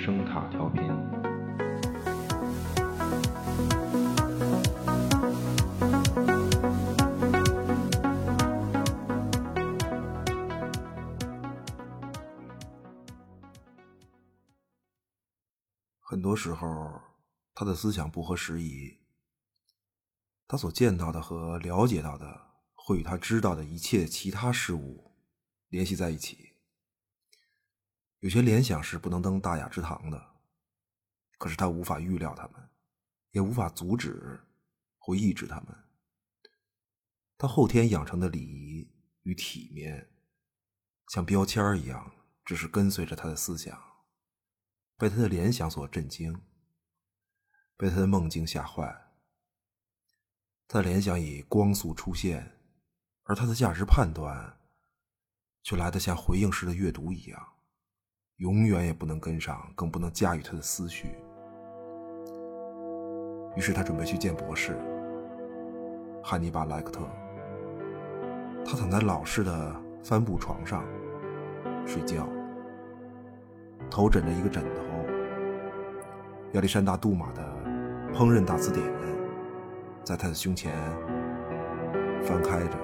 声塔调频。很多时候，他的思想不合时宜，他所见到的和了解到的，会与他知道的一切其他事物联系在一起。有些联想是不能登大雅之堂的，可是他无法预料他们，也无法阻止或抑制他们。他后天养成的礼仪与体面，像标签一样，只是跟随着他的思想。被他的联想所震惊，被他的梦境吓坏。他的联想以光速出现，而他的价值判断却来得像回应式的阅读一样，永远也不能跟上，更不能驾驭他的思绪。于是他准备去见博士汉尼拔·莱克特。他躺在老式的帆布床上睡觉，头枕着一个枕头。亚历山大·杜马的《烹饪大词典》在他的胸前翻开着。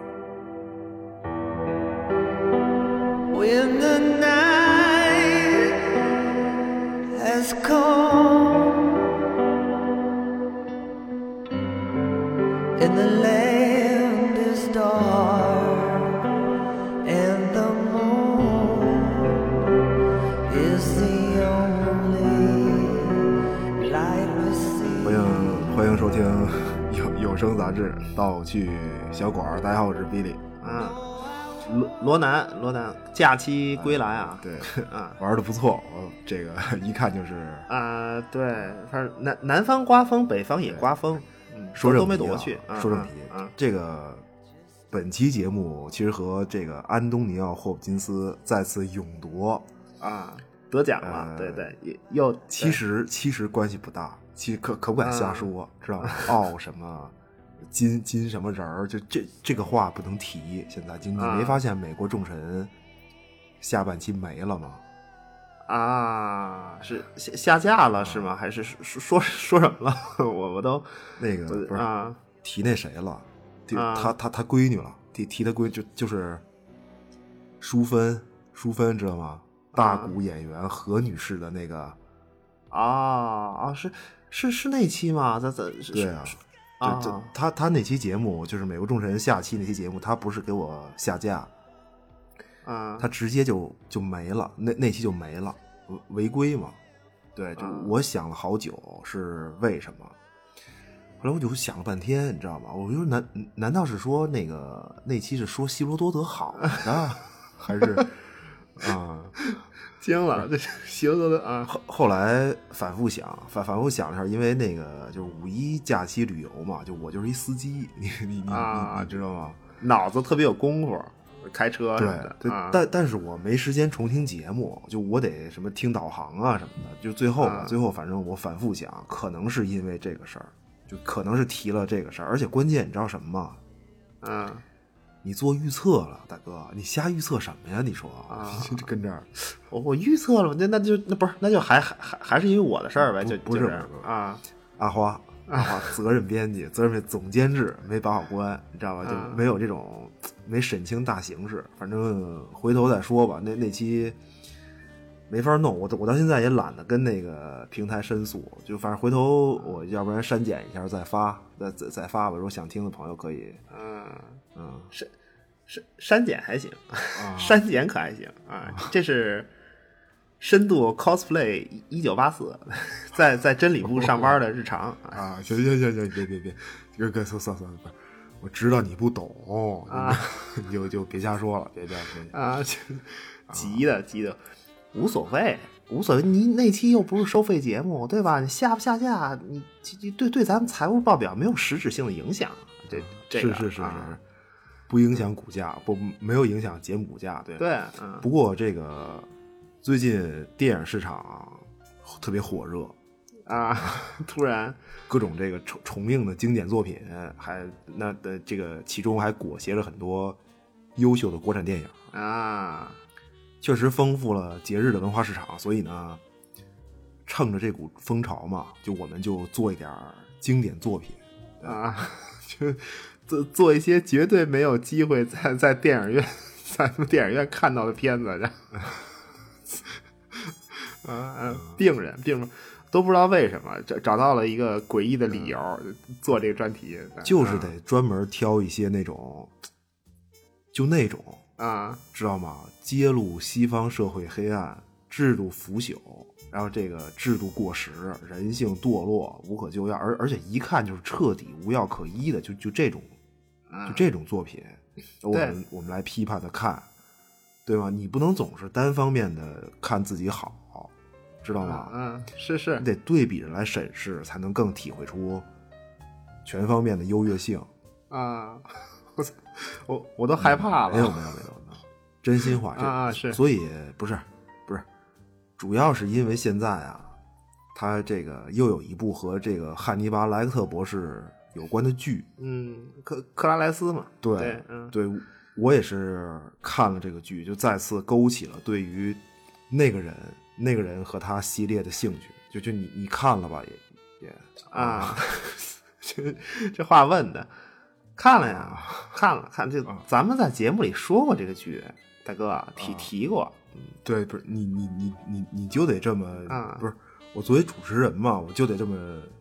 欢迎欢迎收听有有声杂志《盗趣小馆》，大家好，我是 Billy。啊，罗罗南，罗南，假期归来啊！对，啊，玩的不错，我这个 一看就是啊，对，反正南南方刮风，北方也刮风，嗯，说都没躲过去。说正题，这个本期节目其实和这个安东尼奥·霍普金斯再次勇夺啊得奖了，对对，又其实其实关系不大。其实可可不敢瞎说，知道吗？奥什么金金什么人儿，就这这个话不能提。现在就你没发现美国众神下半期没了吗？啊，是下下架了是吗？还是说说说什么了？我我都那个不是啊，提那谁了？提他他他闺女了？提提他闺就就是淑芬淑芬知道吗？大鼓演员何女士的那个啊啊是。是是那期吗？他他对啊，就他他那期节目就是美国众神下期那期节目，他不是给我下架，啊，他直接就就没了，那那期就没了，违规嘛？对，就我想了好久是为什么，后来我就想了半天，你知道吗？我说难难道是说那个那期是说希罗多德好的，还是啊？惊了，这希罗多德啊！后后来反复想，反反复想了一下，因为那个就是五一假期旅游嘛，就我就是一司机，你你你啊，知道吗？脑子特别有功夫，开车对对，但但是我没时间重听节目，就我得什么听导航啊什么的，就最后最后反正我反复想，可能是因为这个事儿，就可能是提了这个事儿，而且关键你知道什么吗？嗯。你做预测了，大哥，你瞎预测什么呀？你说啊，跟这儿，我我预测了，那那就那不是，那就还还还还是因为我的事儿呗，就不是啊，阿花，阿花，责任编辑，责任总监制没把好关，你知道吧？就没有这种没审清大形势，反正回头再说吧。那那期没法弄，我我到现在也懒得跟那个平台申诉，就反正回头我要不然删减一下再发，再再再发吧。如果想听的朋友可以，嗯。嗯，删删删减还行，删减可还行啊。这是深度 cosplay 一九八四，在在真理部上班的日常 啊。行行行行，别别别，哥哥算算算了，我知道你不懂啊，你就 就别瞎说了，别别别啊，急的急的，无所谓无所谓。你那期又不是收费节目，对吧？你下不下架，你对对咱们财务报表没有实质性的影响。这这是是是是。不影响股价，不没有影响节目股价，对对。不过这个最近电影市场特别火热啊，突然各种这个重重映的经典作品，还那的这个其中还裹挟着很多优秀的国产电影，，啊，确实丰富了节日的文化市场。所以呢，趁着这股风潮嘛，就我们就做一点儿经典作品。啊，就做做一些绝对没有机会在在电影院在电影院看到的片子，然后病人病人都不知道为什么找找到了一个诡异的理由做这个专题，就是得专门挑一些那种，就那种啊，知道吗？揭露西方社会黑暗、制度腐朽，然后这个制度过时、人性堕落、无可救药，而而且一看就是彻底无药可医的，就就这种，就这种作品，我们我们来批判的看，对吗？你不能总是单方面的看自己好，知道吗？嗯，是是，你得对比着来审视，才能更体会出全方面的优越性。啊，我我我都害怕了。没有没有没有没有，真心话啊是，所以不是不是，主要是因为现在啊，他这个又有一部和这个汉尼拔莱克特博士有关的剧，嗯，克克拉莱斯嘛，对对，嗯，对我也是看了这个剧，就再次勾起了对于那个人那个人和他系列的兴趣。就就你你看了吧，也也啊，这这话问的，看了呀，看了看这，咱们在节目里说过这个剧，大哥提提过，对，不是你你你你你就得这么啊，不是我作为主持人嘛，我就得这么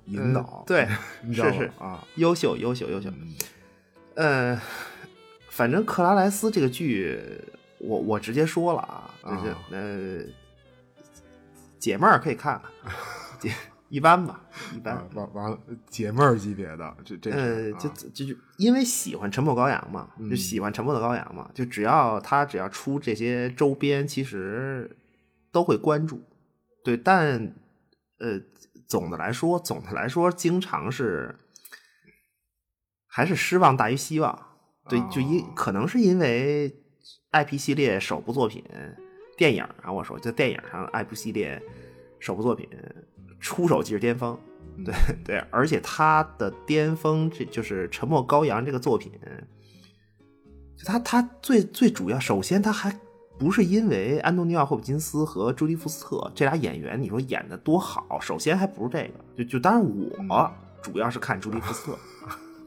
引导，对，是是啊，优秀优秀优秀，呃，反正克拉莱斯这个剧，我我直接说了啊，就是呃，解闷儿可以看看，解一般吧，一般，完完了解闷儿级别的，这这呃，就就就因为喜欢《沉默羔羊》嘛，就喜欢《沉默的羔羊》嘛，就只要他只要出这些周边，其实都会关注，对，但呃，总的来说，总的来说，经常是还是失望大于希望，对，就因可能是因为 IP 系列首部作品电影啊，我说在电影上 IP 系列首部作品出手即是巅峰。对 对，而且他的巅峰，这就是《沉默羔羊》这个作品，就他他最最主要，首先他还不是因为安东尼奥·霍普金斯和朱迪福斯特这俩演员，你说演的多好，首先还不是这个，就就当然我主要是看朱迪福斯特，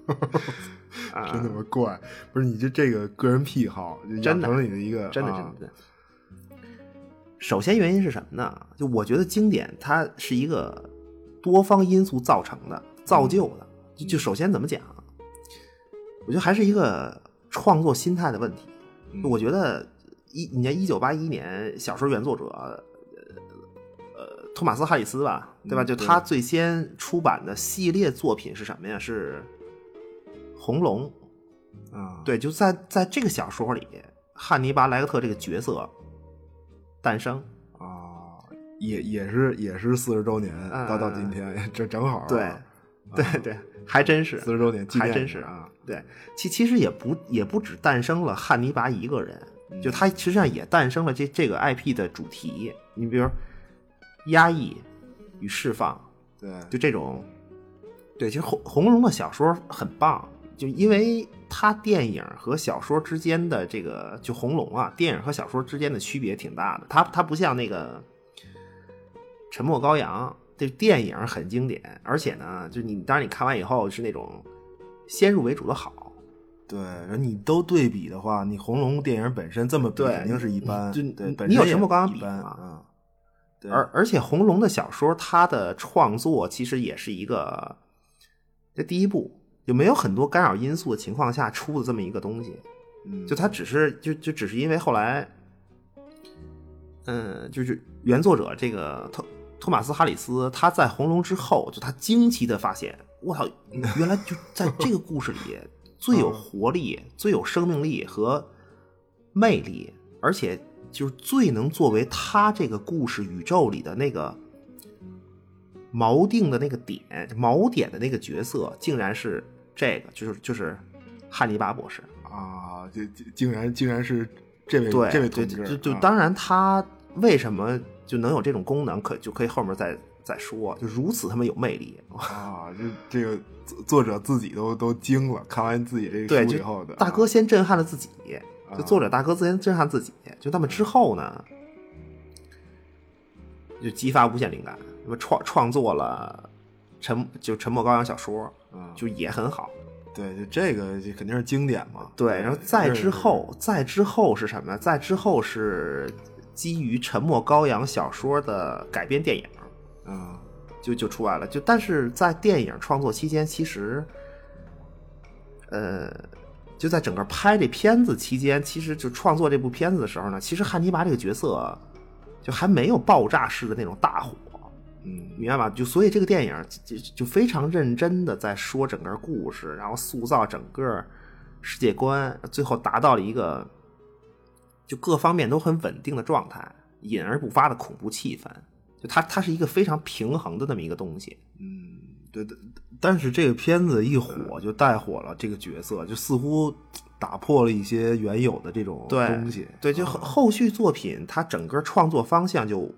真他妈怪，不是你这这个个人癖好，真的你的一个真的真的。首先原因是什么呢？就我觉得经典它是一个。多方因素造成的、造就的，就就首先怎么讲？我觉得还是一个创作心态的问题。我觉得一，你看一九八一年小说原作者，呃呃，托马斯哈里斯吧，对吧？就他最先出版的系列作品是什么呀？是《红龙》啊，对，就在在这个小说里，汉尼拔莱克特这个角色诞生。也也是也是四十周年，到到今天这正好。对，对对，还真是四十周年，还真是啊。对，其其实也不也不止诞生了汉尼拔一个人，就它实际上也诞生了这这个 IP 的主题。你比如压抑与释放，对，就这种。对，其实红红龙的小说很棒，就因为它电影和小说之间的这个就红龙啊，电影和小说之间的区别挺大的。它它不像那个。沉默羔羊这电影很经典，而且呢，就你当然你看完以后是那种先入为主的好。对，你都对比的话，你红龙电影本身这么比肯定是一般，就对，你有什么刚刚比吗？对，而而且红龙的小说，它的创作其实也是一个这第一部就没有很多干扰因素的情况下出的这么一个东西。嗯，就它只是就就只是因为后来，嗯，就是原作者这个托。托马斯·哈里斯，他在《红龙》之后，就他惊奇的发现，我操，原来就在这个故事里最有活力、最有生命力和魅力，而且就是最能作为他这个故事宇宙里的那个锚定的那个点、锚点的那个角色，竟然是这个，就是就是汉尼拔博士啊！这竟然竟然是这位对这位对同志，就就当然他为什么？就能有这种功能，可就可以后面再再说，就如此他妈有魅力 啊！这这个作者自己都都惊了，看完自己这个书以后的大哥先震撼了自己，就作者大哥先震撼自己，就那么之后呢，就激发无限灵感，那么创创作了沉就沉默羔羊小说，嗯就也很好。对，就这个就肯定是经典嘛。对，然后再之后，再之后是什么呢？再之后是基于沉默羔羊小说的改编电影，嗯就就出来了。就但是在电影创作期间，其实，呃，就在整个拍这片子期间，其实就创作这部片子的时候呢，其实汉尼拔这个角色就还没有爆炸式的那种大火。嗯明白吧？就所以这个电影就就就非常认真的在说整个故事，然后塑造整个世界观，最后达到了一个就各方面都很稳定的状态，隐而不发的恐怖气氛。就它它是一个非常平衡的那么一个东西。嗯，对的。但是这个片子一火就带火了这个角色，就似乎打破了一些原有的这种对东西。对，就后后续作品，它整个创作方向就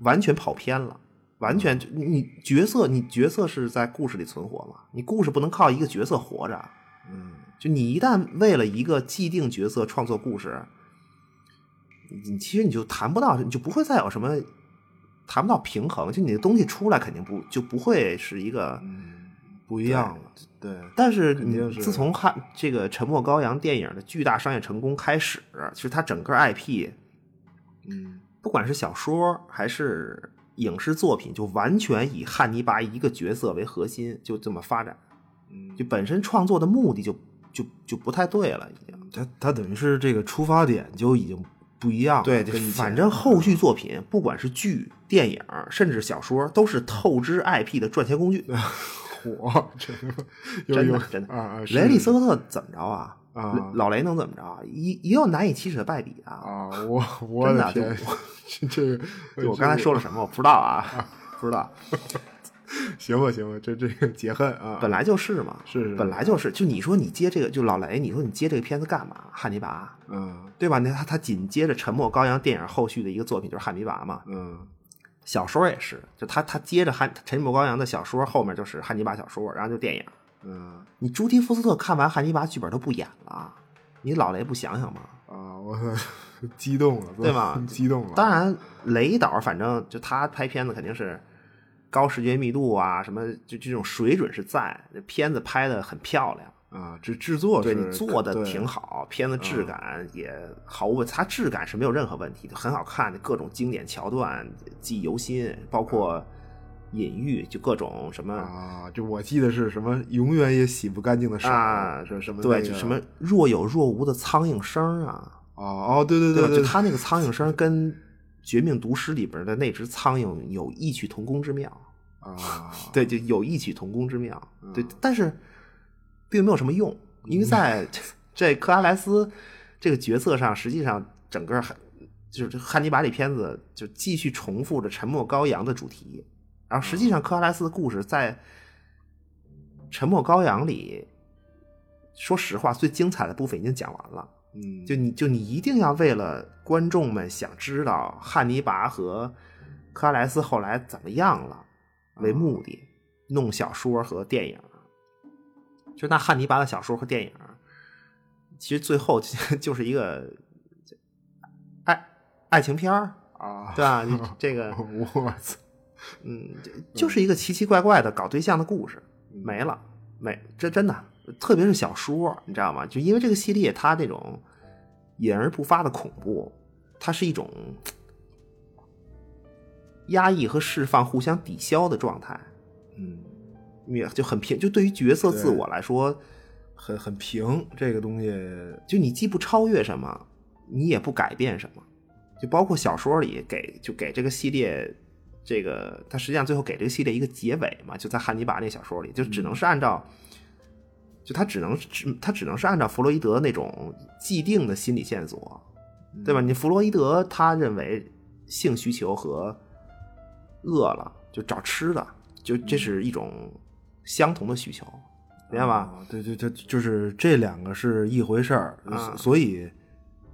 完全跑偏了。完全就你你角色，你角色是在故事里存活嘛？你故事不能靠一个角色活着。嗯就你一旦为了一个既定角色创作故事，你你其实你就谈不到，你就不会再有什么谈不到平衡。就你的东西出来肯定不就不会是一个。嗯，不一样了。对，但是你自从汉这个《沉默羔羊》电影的巨大商业成功开始，其实它整个 IP，嗯不管是小说还是影视作品，就完全以汉尼拔一个角色为核心，就这么发展。嗯，就本身创作的目的就就就不太对了，已经。他他等于是这个出发点就已经不一样对。对，反正后续作品，不管是剧、电影，甚至小说，都是透支 IP 的赚钱工具。火，真的真的啊啊！雷利斯科特怎么着啊？啊老雷能怎么着啊？也也有难以启齿的败笔啊！啊，我 我真的天，这这个我刚才说了什么，我不知道啊，不知道。行吧行吧，这这个 解恨啊，本来就是嘛，是是本来就是。就你说你接这个，就老雷，你说你接这个片子干嘛？汉尼拔，嗯对吧？那他他紧接着《沉默羔羊》电影后续的一个作品就是汉尼拔嘛。嗯小说也是，就他他接着汉《沉默羔羊》的小说后面就是汉尼拔小说，然后就电影。嗯你朱迪福斯特看完汉尼拔剧本都不演了，你老雷不想想吗？啊，我 激动了，对吧激动了，当然，雷导反正就他拍片子肯定是高视觉密度啊，什么就这种水准是在，这片子拍的很漂亮，啊，这制作对是你做的挺好，片子质感也毫无问，它质感是没有任何问题的，很好看，各种经典桥段记忆犹新，包括隐喻，就各种什么啊，就我记得是什么，永远也洗不干净的手啊，是什么对，就什么若有若无的苍蝇声啊，哦哦，对对对吧？对，就他那个苍蝇声跟《绝命毒师》里边的那只苍蝇有异曲同工之妙。啊，对，就有异曲同工之妙。对，但是并没有什么用，因为在 这克拉莱斯这个角色上，实际上整个汉就是汉尼拔这片子就继续重复着沉默羔羊的主题，然后实际上克拉莱斯的故事在沉默羔羊里，说实话最精彩的部分已经讲完了。嗯，就你就你一定要为了观众们想知道汉尼拔和克拉莱斯后来怎么样了为目的，弄小说和电影。就那汉尼拔的小说和电影，其实最后就 就是一个爱爱情片儿，啊，对吧？你 这个我操，嗯，就就是一个奇奇怪怪的搞对象的故事，没了，没这真的，特别是小说，你知道吗？就因为这个系列，它那种隐而不发的恐怖，它是一种压抑和释放互相抵消的状态，嗯，也就很平。就对于角色自我来说，很很平，这个东西，就你既不超越什么，你也不改变什么，就包括小说里给就给这个系列，这个他实际上最后给这个系列一个结尾嘛，就在汉尼拔那小说里，就只能是按照，就他只能只他只能是按照弗洛伊德那种既定的心理线索，对吧？你弗洛伊德他认为性需求和饿了就找吃的，就这是一种相同的需求，明白吧？啊对对对，就是这两个是一回事儿，啊所以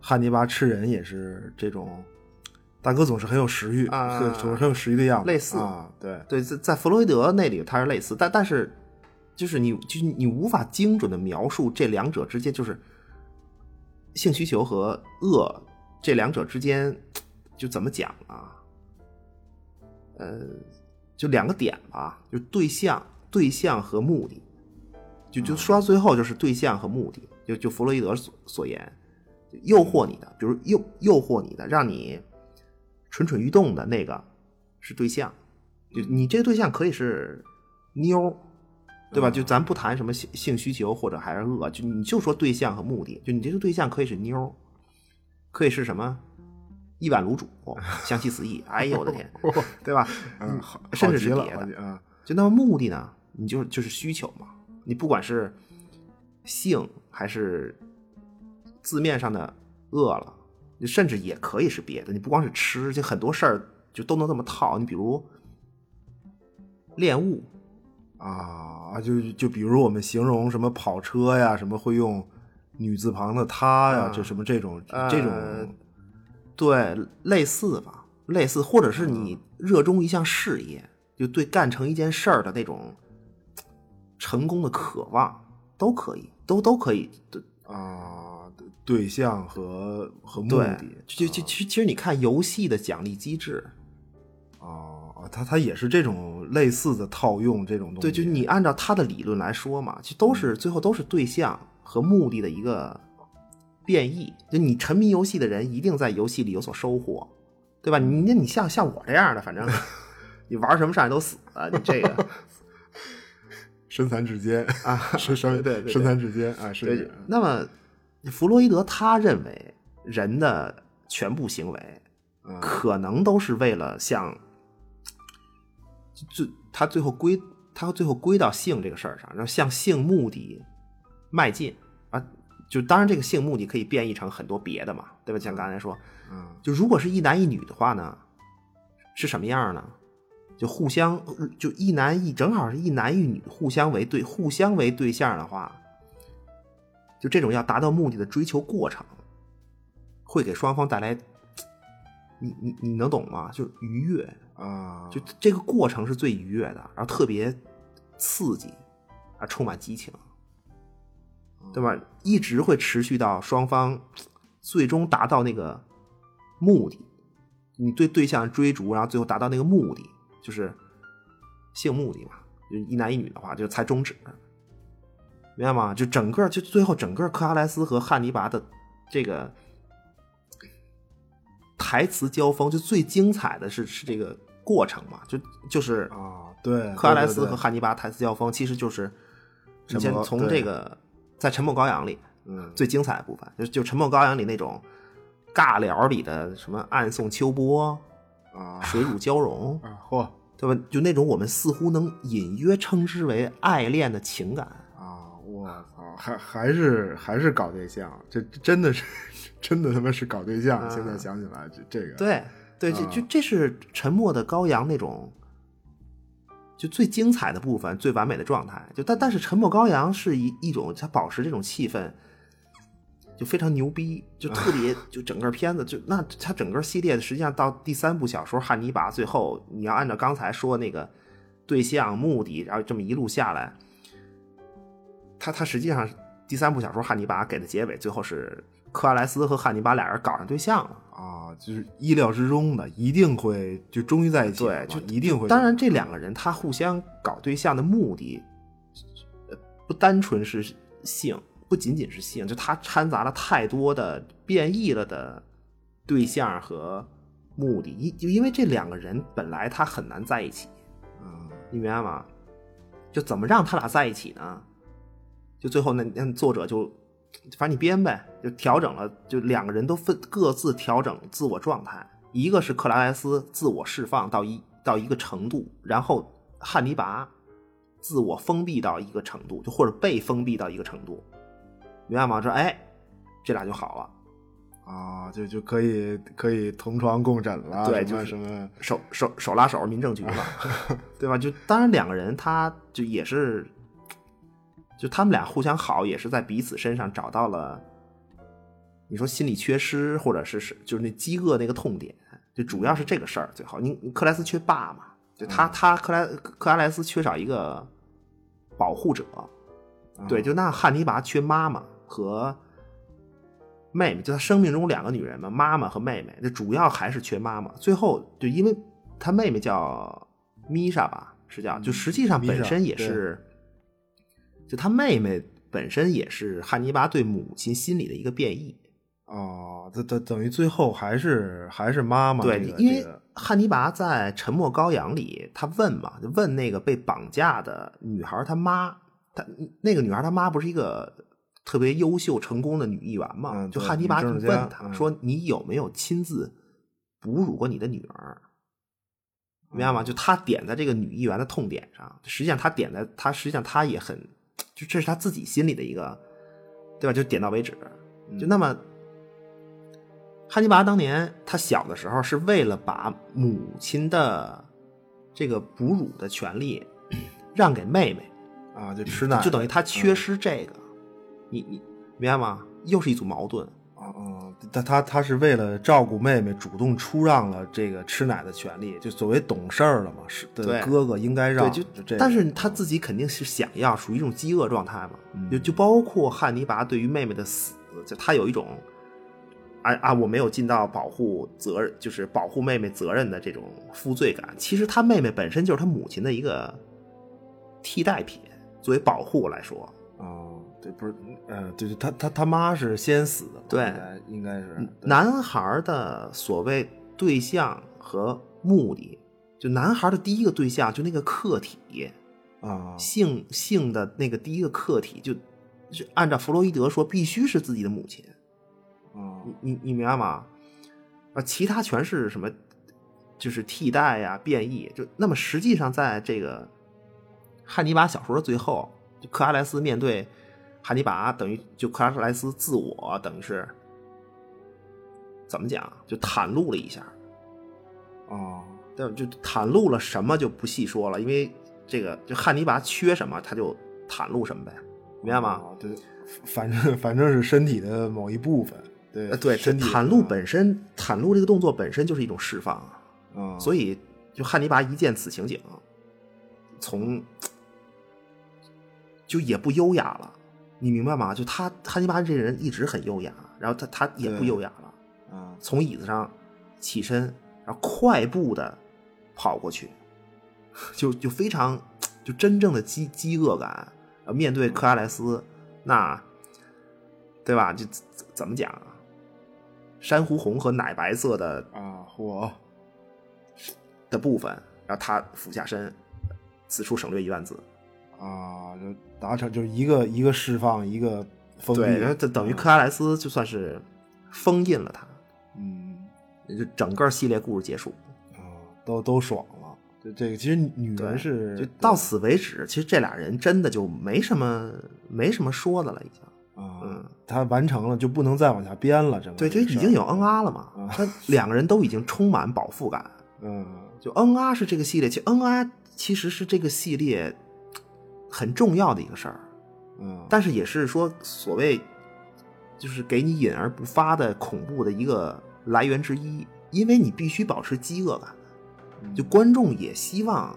汉尼拔吃人也是这种，大哥总是很有食欲，啊很总是很有食欲的样子，类似啊，对，对，在在弗洛伊德那里他是类似，但但是就是你就是你无法精准的描述这两者之间，就是性需求和恶这两者之间就怎么讲啊？呃，就两个点吧，就对象、对象和目的，就就说到最后就是对象和目的，就就弗洛伊德所所言，诱惑你的，比如诱诱惑你的，让你蠢蠢欲动的那个是对象，就你这个对象可以是妞儿，对吧？就咱不谈什么性性需求或者还是恶，就你就说对象和目的，就你这个对象可以是妞儿，可以是什么？一碗卤煮，香气四溢，哎呦我的天，对吧？嗯，好，甚至是别的就那么目的呢？你就就是需求嘛。你不管是性还是字面上的饿了，你甚至也可以是别的。你不光是吃，就很多事儿就都能这么套。你比如恋物，啊，就就比如我们形容什么跑车呀，什么会用女字旁的她呀，啊这什么这种呃这种对，类似吧，类似，或者是你热衷一项事业，就对干成一件事儿的那种成功的渴望，都可以，都都可以。对啊对象和和目的，就就其实其实你看游戏的奖励机制，啊，它它也是这种类似的套用这种东西，对，就你按照他的理论来说嘛，其实都是最后都是对象和目的的一个变异。就你沉迷游戏的人，一定在游戏里有所收获，对吧？你那你像像我这样的，反正 你玩什么上来都死啊，你这个身残志坚啊身身对身残志坚啊，是。那么弗洛伊德他认为人的全部行为嗯可能都是为了向，就他最后归他最后归到性这个事儿上，然后向性目的迈进啊。就当然这个性目的可以变异成很多别的嘛，对吧？像刚才说，嗯就如果是一男一女的话呢，是什么样呢？就互相就一男一正好是一男一女互相为对互相为对象的话，就这种要达到目的的追求过程，会给双方带来，你你你能懂吗？就是愉悦，啊，就这个过程是最愉悦的，然后特别刺激，啊，充满激情，对吧？一直会持续到双方最终达到那个目的，你对对象追逐，然后最后达到那个目的，就是性目的嘛，就一男一女的话，就才终止，明白吗？就整个就最后整个克拉莱斯和汉尼拔的这个台词交锋，就最精彩的是是这个过程嘛，就就是啊，对，克拉莱斯和汉尼拔台词交锋，其实就是你沉先从这个在《沉默羔羊》里嗯最精彩的部分，就就《沉默羔羊》里那种尬聊里的什么暗送秋波、啊水乳交融，啊嚯对吧？就那种我们似乎能隐约称之为爱恋的情感，啊，我操，还还是还是搞对象，这这真的是 真的他妈是搞对象。现在想起来，这这个对对，这啊就这是《沉默的羔羊》那种。就最精彩的部分，最完美的状态。就但但是《沉默羔羊》是一一种，它保持这种气氛，就非常牛逼，就特别 就整个片子就那它整个系列实际上到第三部小说《汉尼拔》最后，你要按照刚才说那个对象目的，然后这么一路下来，他他实际上第三部小说《汉尼拔》给的结尾最后是克拉莱斯和汉尼拔俩人搞上对象了。啊，就是意料之中的，一定会就终于在一起就一定会。当然，这两个人他互相搞对象的目的，呃，不单纯是性，不仅仅是性，就他掺杂了太多的变异了的对象和目的。因就因为这两个人本来他很难在一起，嗯你明白吗？就怎么让他俩在一起呢？就最后那那作者就，反正你编呗，就调整了，就两个人都分各自调整自我状态。一个是克莱莱斯自我释放到一到一个程度，然后汉尼拔自我封闭到一个程度，就或者被封闭到一个程度，明白吗？说哎，这俩就好了。啊，就就可以可以同床共枕了，什么对就是什么手手手拉手民政局了，对吧？就当然两个人他就也是，就他们俩互相好，也是在彼此身上找到了，你说心理缺失，或者是是就是那饥饿那个痛点，就主要是这个事儿。最好，你你克莱斯缺爸嘛，就他他克莱克拉莱斯缺少一个保护者，对，就那汉尼拔缺妈妈和妹妹，就他生命中两个女人嘛，妈妈和妹妹，就主要还是缺妈妈。最后就因为他妹妹叫米莎吧，是叫就实际上本身也是，就他妹妹本身也是汉尼拔对母亲心理的一个变异。哦，这等等于最后还是还是妈妈对，这个因为汉尼拔在《沉默羔羊》里，他问嘛，就问那个被绑架的女孩她妈，她那个女孩她妈不是一个特别优秀成功的女议员嘛？嗯就汉尼拔就问她、嗯说：“你有没有亲自哺乳过你的女儿？”明白吗？就他点在这个女议员的痛点上，实际上他点在他实际上他也很，就这是他自己心里的一个，对吧？就点到为止。就那么，汉尼拔当年他小的时候是为了把母亲的这个哺乳的权利 让给妹妹，啊，就吃奶，就等于他嗯缺失这个，你你明白吗？又是一组矛盾。啊啊，他他他是为了照顾妹妹，主动出让了这个吃奶的权利，就所谓懂事儿了嘛，是的对哥哥应该让，对，就这个，但是他自己肯定是想要，属于一种饥饿状态嘛。嗯就就包括汉尼拔对于妹妹的死，就他有一种啊啊，我没有尽到保护责任，就是保护妹妹责任的这种负罪感。其实他妹妹本身就是他母亲的一个替代品，作为保护来说。哦，对，不是，呃，对对，他他他妈是先死的，对应该应该是男孩的所谓对象和目的，就男孩的第一个对象，就那个客体，啊，性性的那个第一个客体，就就按照弗洛伊德说，必须是自己的母亲。啊你你你明白吗？啊，其他全是什么？就是替代呀、变异。就那么实际上，在这个汉尼拔小说的最后，就克拉莱斯面对汉尼拔，等于就克拉莱斯自我等于是怎么讲？就袒露了一下，啊但，就袒露了什么就不细说了，因为这个就汉尼拔缺什么，他就袒露什么呗，明白吗？啊对，反正反正是身体的某一部分，对呃，对，这身体袒露本身，袒露这个动作本身就是一种释放啊。啊，所以就汉尼拔一见此情景，从就也不优雅了，你明白吗？就他汉尼拔这人一直很优雅，然后他他也不优雅了，啊从椅子上起身，然后快步的跑过去，就就非常就真正的饥饥饿感，呃，面对克拉莱斯，那对吧？就怎怎么讲啊？珊瑚红和奶白色的啊，火的部分，然后他俯下身，此处省略一万字。啊，就达成就是一个一个释放，一个封闭，对，这等于克拉莱斯就算是封印了他，嗯就整个系列故事结束。啊，都都爽了。这这个其实女人是就到此为止，其实这俩人真的就没什么没什么说的了，已经。啊，嗯他完成了就不能再往下编了，这个对，这个事儿这已经有恩啊了嘛啊，他两个人都已经充满饱腹感。嗯就恩啊是这个系列，其实恩啊其实是这个系列很重要的一个事儿。嗯，但是也是说所谓就是给你隐而不发的恐怖的一个来源之一，因为你必须保持饥饿感，嗯就观众也希望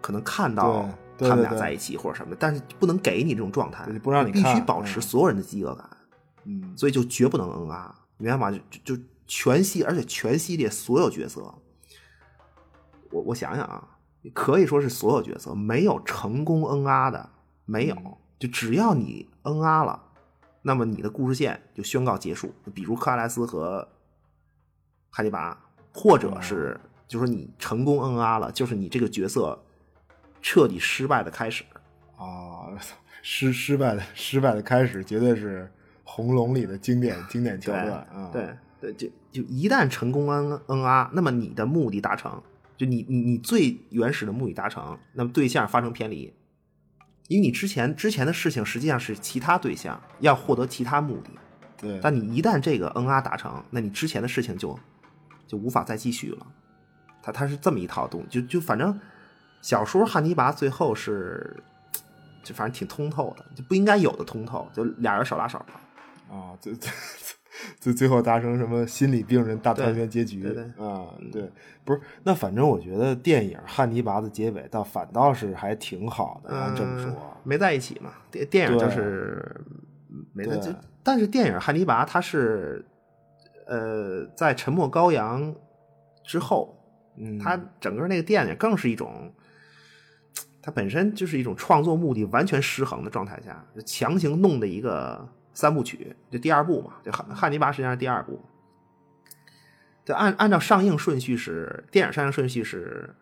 可能看到他们俩在一起或者什么的，但是不能给你这种状态对，不让你必须保持嗯。所有人的饥饿感，嗯。所以就绝不能嗯啊，明白吗？就就就全系，而且全系列所有角色，我我想想啊，可以说是所有角色没有成功嗯啊的，没有，嗯。就只要你嗯啊了，那么你的故事线就宣告结束。比如克拉莱斯和汉尼拔，或者是就说你成功嗯啊了，就是你这个角色彻底失败的开始。啊，失失败的失败的开始，绝对是《红龙》里的经典经典桥段啊！对对，就就一旦成功嗯嗯啊，那么你的目的达成，就你你你最原始的目的达成，那么对象发生偏离，因为你之前之前的事情实际上是其他对象要获得其他目的，对，但你一旦这个嗯啊达成，那你之前的事情就就无法再继续了。它它是这么一套东西，就就反正小说汉尼拔最后是就反正挺通透的，就不应该有的通透，就俩人手拉手了。啊，最最最最后达成什么心理病人大团圆结局啊？对，不是那反正我觉得电影《汉尼拔》的结尾倒反倒是还挺好的，按这么说嗯，没在一起嘛。电电影就是没在对就，但是电影《汉尼拔》他是呃在《沉默羔羊》之后，嗯，他整个那个电影更是一种，它本身就是一种创作目的完全失衡的状态下，就强行弄的一个三部曲，就第二部嘛，就汉汉尼拔实际上是第二部。就按按照上映顺序是电影上映顺序是《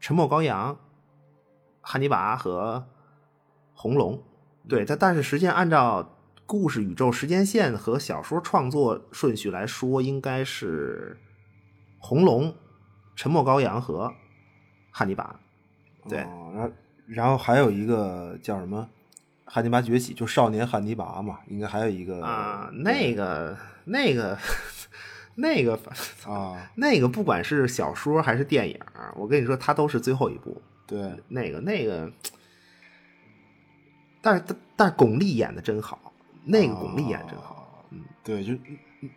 沉默羔羊》、汉尼拔和红龙，对，但但是实际上按照故事宇宙时间线和小说创作顺序来说，应该是红龙、沉默羔羊和汉尼拔。对，哦然后然后还有一个叫什么《汉尼拔崛起》，就少年汉尼拔嘛，应该还有一个啊，那个那个那个啊，那个，不管是小说还是电影，我跟你说，它都是最后一部。对，那个那个，但是但是巩俐演的真好，那个巩俐演真好。嗯，对，就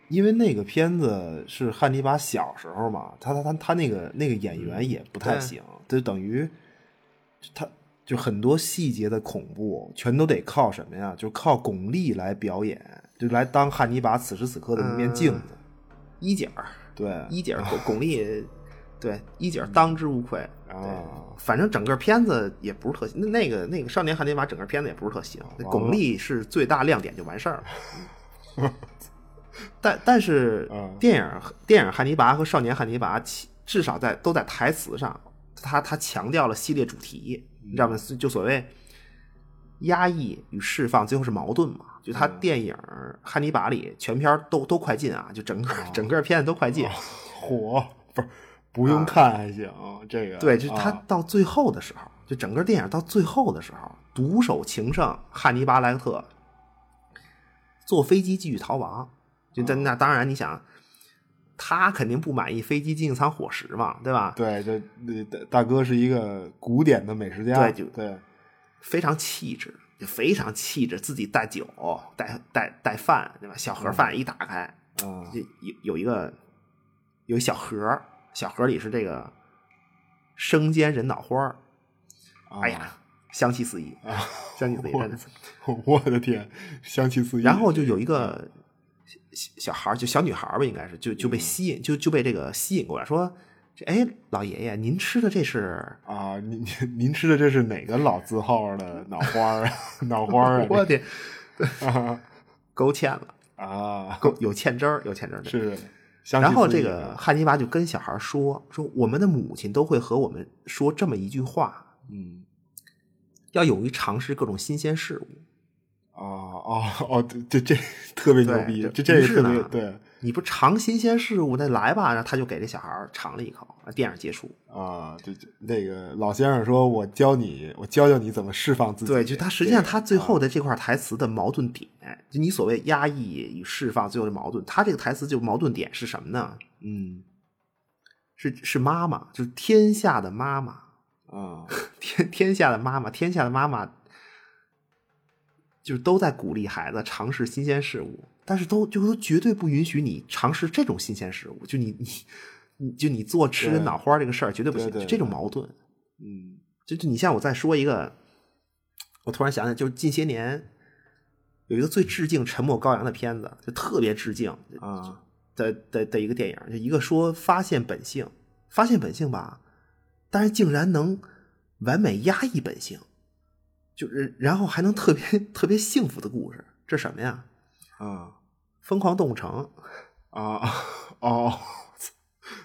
因为那个片子是汉尼拔小时候嘛，他他他他那个那个演员也不太行，就等于他就很多细节的恐怖全都得靠什么呀？就靠巩俐来表演，就来当汉尼拔此时此刻的那面镜子。一姐儿，对，一姐儿巩 巩俐，对一姐儿当之无愧啊。反正整个片子也不是特，那那个那个少年汉尼拔整个片子也不是特行，巩俐是最大亮点就完事儿了。但但是电影电影汉尼拔和少年汉尼拔至少在都在台词上，他他强调了系列主题，你知道吗？就所谓压抑与释放，最后是矛盾嘛。就他电影《汉尼拔》里全片都都快进啊，就整个整个片子都快进。火不是不用看还行，这个对，就他到最后的时候，就整个电影到最后的时候，独守情圣汉尼拔莱克特坐飞机继续逃亡。就在那当然，你想他肯定不满意飞机进舱伙食嘛，对吧？对，这大哥是一个古典的美食家，对，就对，非常气质。就非常气质，自己带酒、带带带饭，对吧？小盒饭一打开，啊，有有一个有一小盒，小盒里是这个生煎人脑花哎呀，香气四溢啊，香气四溢！我的天，香气四溢！然后就有一个小孩，就小女孩吧，应该是就就被吸引，就就被这个吸引过来，说。这哎，老爷爷，您吃的这是啊？您您您吃的这是哪个老字号的脑花啊？脑花啊！我天，勾芡了啊！勾有芡汁儿，有芡汁儿是。然后这个汉尼拔就跟小孩说：“说我们的母亲都会和我们说这么一句话，嗯，要勇于尝试各种新鲜事物。”哦哦哦，这这特别牛逼，这这特别对。你不尝新鲜事物，那来吧，然后他就给这小孩尝了一口，电影结束啊，就那个老先生说：“我教你，我教教你怎么释放自己。”对，就他实际上他最后的这块台词的矛盾点，就你所谓压抑与释放最后的矛盾，他这个台词就矛盾点是什么呢？嗯，是是妈妈，就是天下的妈妈啊，天天下的妈妈，天下的妈妈。就是都在鼓励孩子尝试新鲜事物，但是都就都绝对不允许你尝试这种新鲜事物。就你你你就你做吃人脑花这个事儿绝对不行。就这种矛盾，嗯，就就你像我再说一个，我突然想起，就是近些年有一个最致敬《沉默羔羊》的片子，就特别致敬啊的的的一个电影，就一个说发现本性，发现本性吧，但是竟然能完美压抑本性。就是然后还能特别特别幸福的故事，这什么呀？啊，疯狂动物城啊哦，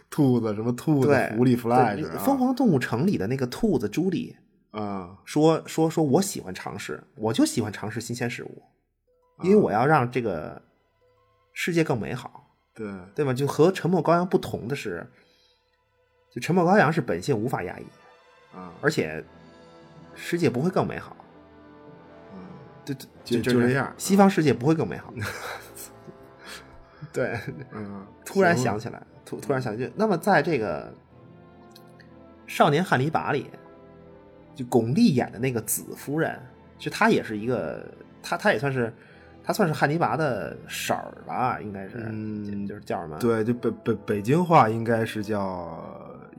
兔子什么兔子狐狸 flash，疯狂动物城里的那个兔子朱莉啊，说说说我喜欢尝试，我就喜欢尝试新鲜事物，因为我要让这个世界更美好，对对吧？就和沉默羔羊不同的是，就沉默羔羊是本性无法压抑啊，而且世界不会更美好。就就就这样，西方世界不会更美好。对，嗯，突然想起来，突突然想起，那么在这个《少年汉尼拔》里，就巩俐演的那个紫夫人，就她也是一个，她她也算是，她算是汉尼拔的婶儿吧，应该是，嗯，就是叫什么？对，就北北北京话应该是叫，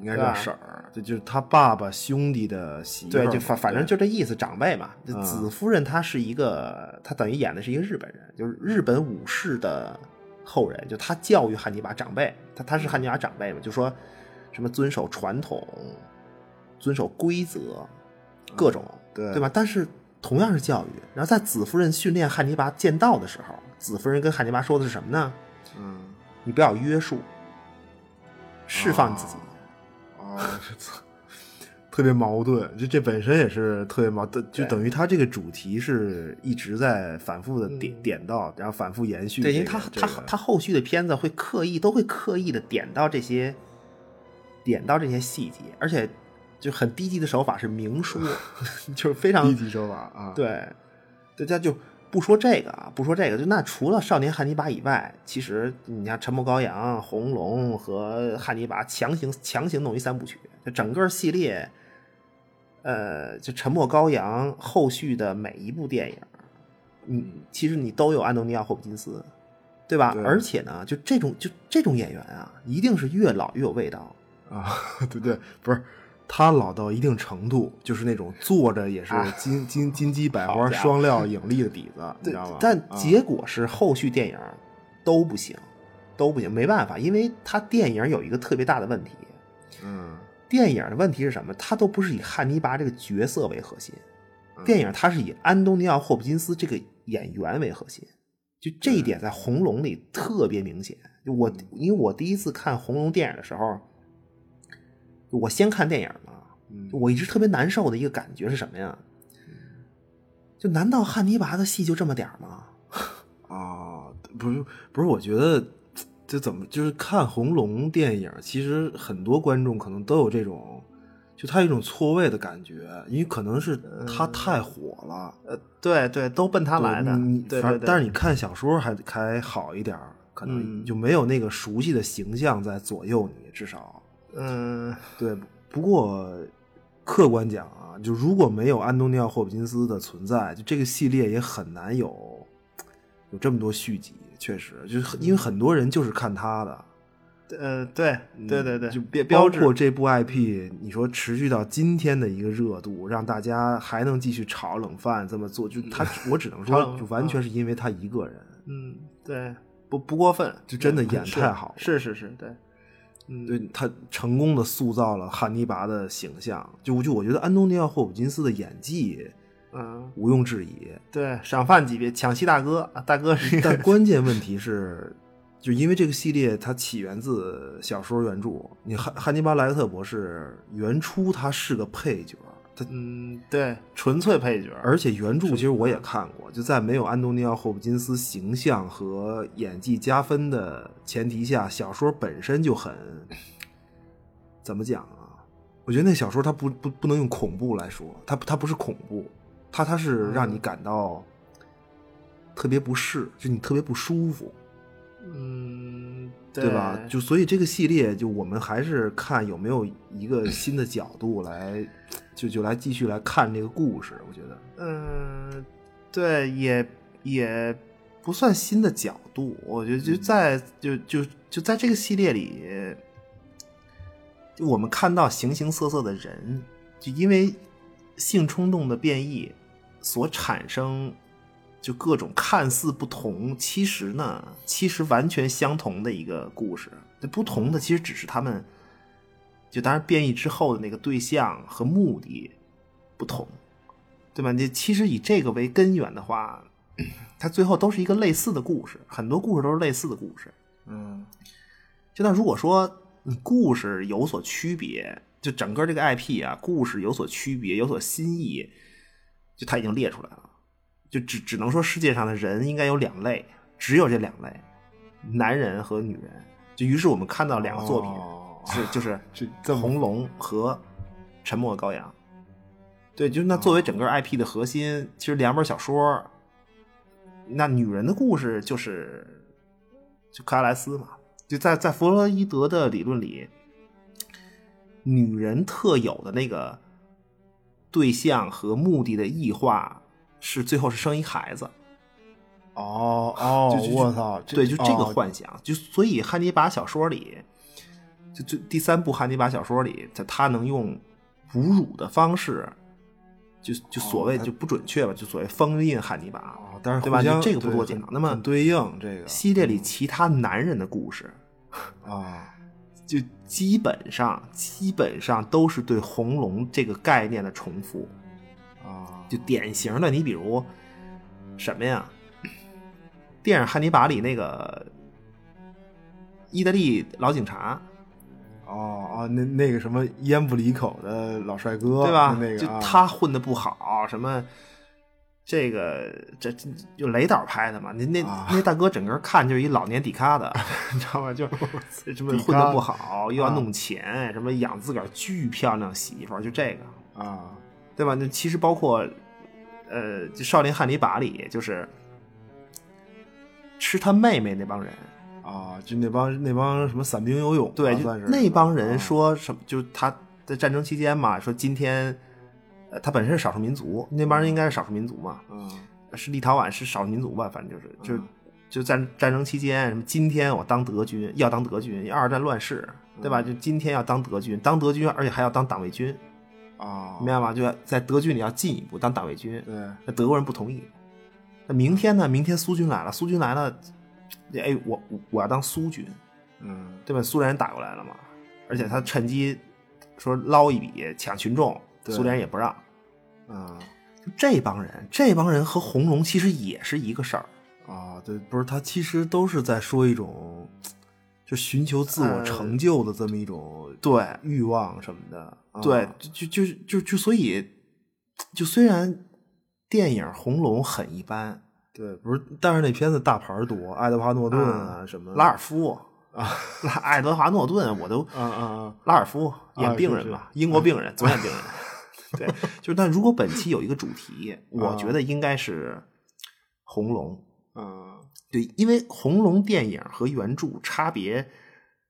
应该叫婶儿。就就是他爸爸兄弟的媳妇，对，就反反正就这意思，长辈嘛。子夫人她是一个，她等于演的是一个日本人，就是日本武士的后人。就他教育汉尼拔长辈，他他是汉尼拔长辈嘛，就说什么遵守传统、遵守规则，各种，对对吧？但是同样是教育，然后在子夫人训练汉尼拔剑道的时候，子夫人跟汉尼拔说的是什么呢？嗯，你不要约束，释放你自己。啊，这操，特别矛盾。就这本身也是特别矛盾，就等于他这个主题是一直在反复的点、点到，然后反复延续、这对，因为他他这个他后续的片子会刻意都会刻意的点到这些，点到这些细节，而且就很低级的手法是明说，就是非常低级手法啊，对，大家就不说这个啊，不说这个，就那除了少年汉尼拔以外，其实你像沉默羔羊、红龙和汉尼拔强行强行弄一三部曲，就整个系列，呃，就沉默羔羊后续的每一部电影，你其实你都有安东尼奥·霍普金斯，对吧？对而且呢，就这种就这种演员啊，一定是越老越有味道。啊，对对，不是他老到一定程度，就是那种坐着也是啊。金、金金 鸡百花双料影帝的底子，你知道吗？但啊。结果是后续电影都不行，都不行，没办法，因为他电影有一个特别大的问题，嗯。电影的问题是什么？他都不是以汉尼拔这个角色为核心，嗯。电影它是以安东尼奥·霍普金斯这个演员为核心。就这一点在《红龙》里特别明显。就我因为我第一次看《红龙》电影的时候，我先看电影嘛，嗯我一直特别难受的一个感觉是什么呀？就难道汉尼拔的戏就这么点儿吗？啊，不是不是，我觉得这怎么就是看红龙电影，其实很多观众可能都有这种，就他有一种错位的感觉，因为可能是他太火了，呃，对对，都奔他来的。对你对但是你看小说还还好一点，可能嗯就没有那个熟悉的形象在左右你，至少嗯，对。不过客观讲啊，就如果没有安东尼奥·霍普金斯的存在，就这个系列也很难有有这么多续集。确实，就是因为很多人就是看他的，呃，对对对对，就标包括这部 IP，你说持续到今天的一个热度，让大家还能继续炒冷饭这么做，就他，我只能说，就完全是因为他一个人。嗯，对，不不过分，就真的演太好了是是是，对，嗯，对他成功的塑造了汉尼拔的形象，就就我觉得安东尼奥·霍普金斯的演技嗯，毋庸置疑，对，赏饭级别抢戏大哥，啊大哥是一个但关键问题是，就因为这个系列它起源自小说原著，你汉汉尼拔·莱克特博士原初他是个配角，他嗯，对，纯粹配角，而且原著其实我也看过，就在没有安东尼奥·霍普金斯形象和演技加分的前提下，小说本身就很怎么讲啊？我觉得那小说它不不不能用恐怖来说，它它不是恐怖，它它是让你感到特别不适，就你特别不舒服，嗯，对吧？就所以这个系列，就我们还是看有没有一个新的角度来，就就来继续来看这个故事。我觉得，嗯，对，也也不算新的角度，我觉得就在就就就在这个系列里，我们看到形形色色的人，就因为性冲动的变异所产生，就各种看似不同，其实呢，其实完全相同的一个故事。这不同的其实只是他们，就当然变异之后的那个对象和目的不同。对吧？你其实以这个为根源的话，它最后都是一个类似的故事，很多故事都是类似的故事。嗯就那如果说你故事有所区别，就整个这个 IP 啊，故事有所区别，有所新意，就它已经列出来了。就只只能说世界上的人应该有两类，只有这两类，男人和女人。就于是我们看到两个作品，哦是就是 红龙和沉默的羔羊。对，就是那作为整个 IP 的核心，其实两本小说，那女人的故事就是就克拉莱斯嘛，就在在弗洛伊德的理论里，女人特有的那个对象和目的的异化，是最后是生一孩子。哦 哦我操，对，就这个哦幻想，就所以汉尼拔小说里，就就第三部汉尼拔小说里，他他能用哺乳的方式，就就所谓他就不准确吧，就所谓封印汉尼拔，哦，但是对吧？这个不多。讲那么对应这个系列里其他男人的故事，啊，就基本上基本上都是对红龙这个概念的重复，啊，就典型的，你比如什么呀？电影《汉尼拔》里那个意大利老警察，哦哦，那那个什么烟不离口的老帅哥，对吧？就那个啊他混的不好，什么这个这这就雷导拍的嘛？那那、啊那大哥整个看就是一老年迪咖的，你知道吗？就是什么混的不好，又要啊弄钱，什么养自个儿巨漂亮媳妇儿，就这个，啊对吧？那其实包括呃，就《少林汉尼拔》里，就是吃他妹妹那帮人。啊，就那帮那帮什么散兵游泳，对，就算是那帮人啊说什么？就他在战争期间嘛，说今天，呃，他本身是少数民族，那帮人应该是少数民族嘛，嗯是立陶宛是少数民族吧，反正就是就嗯就在战争期间，什么今天我当德军，要当德军，二战乱世，对嗯吧？就今天要当德军，当德军，而且还要当党卫军，啊，明白吗？就要在德军里要进一步当党卫军，对那德国人不同意。那明天呢？明天苏军来了，苏军来了，哎，我我我要当苏军，嗯对吧？苏联人打过来了嘛，而且他趁机说捞一笔抢群众，苏联也不让。嗯就这帮人，这帮人和红龙其实也是一个事儿。啊，对，不是他其实都是在说一种，就寻求自我呃成就的这么一种对欲望什么的，啊对，就就就就就所以，就虽然电影《红龙》很一般，对，不是，但是那片子大牌儿多，爱德华诺顿啊什么拉尔夫啊，拉爱德华诺顿，我都啊啊啊，拉尔夫演病人是嘛，英国病人，左眼病人。对，就是但如果本期有一个主题，我觉得应该是红龙。嗯对，因为红龙电影和原著差别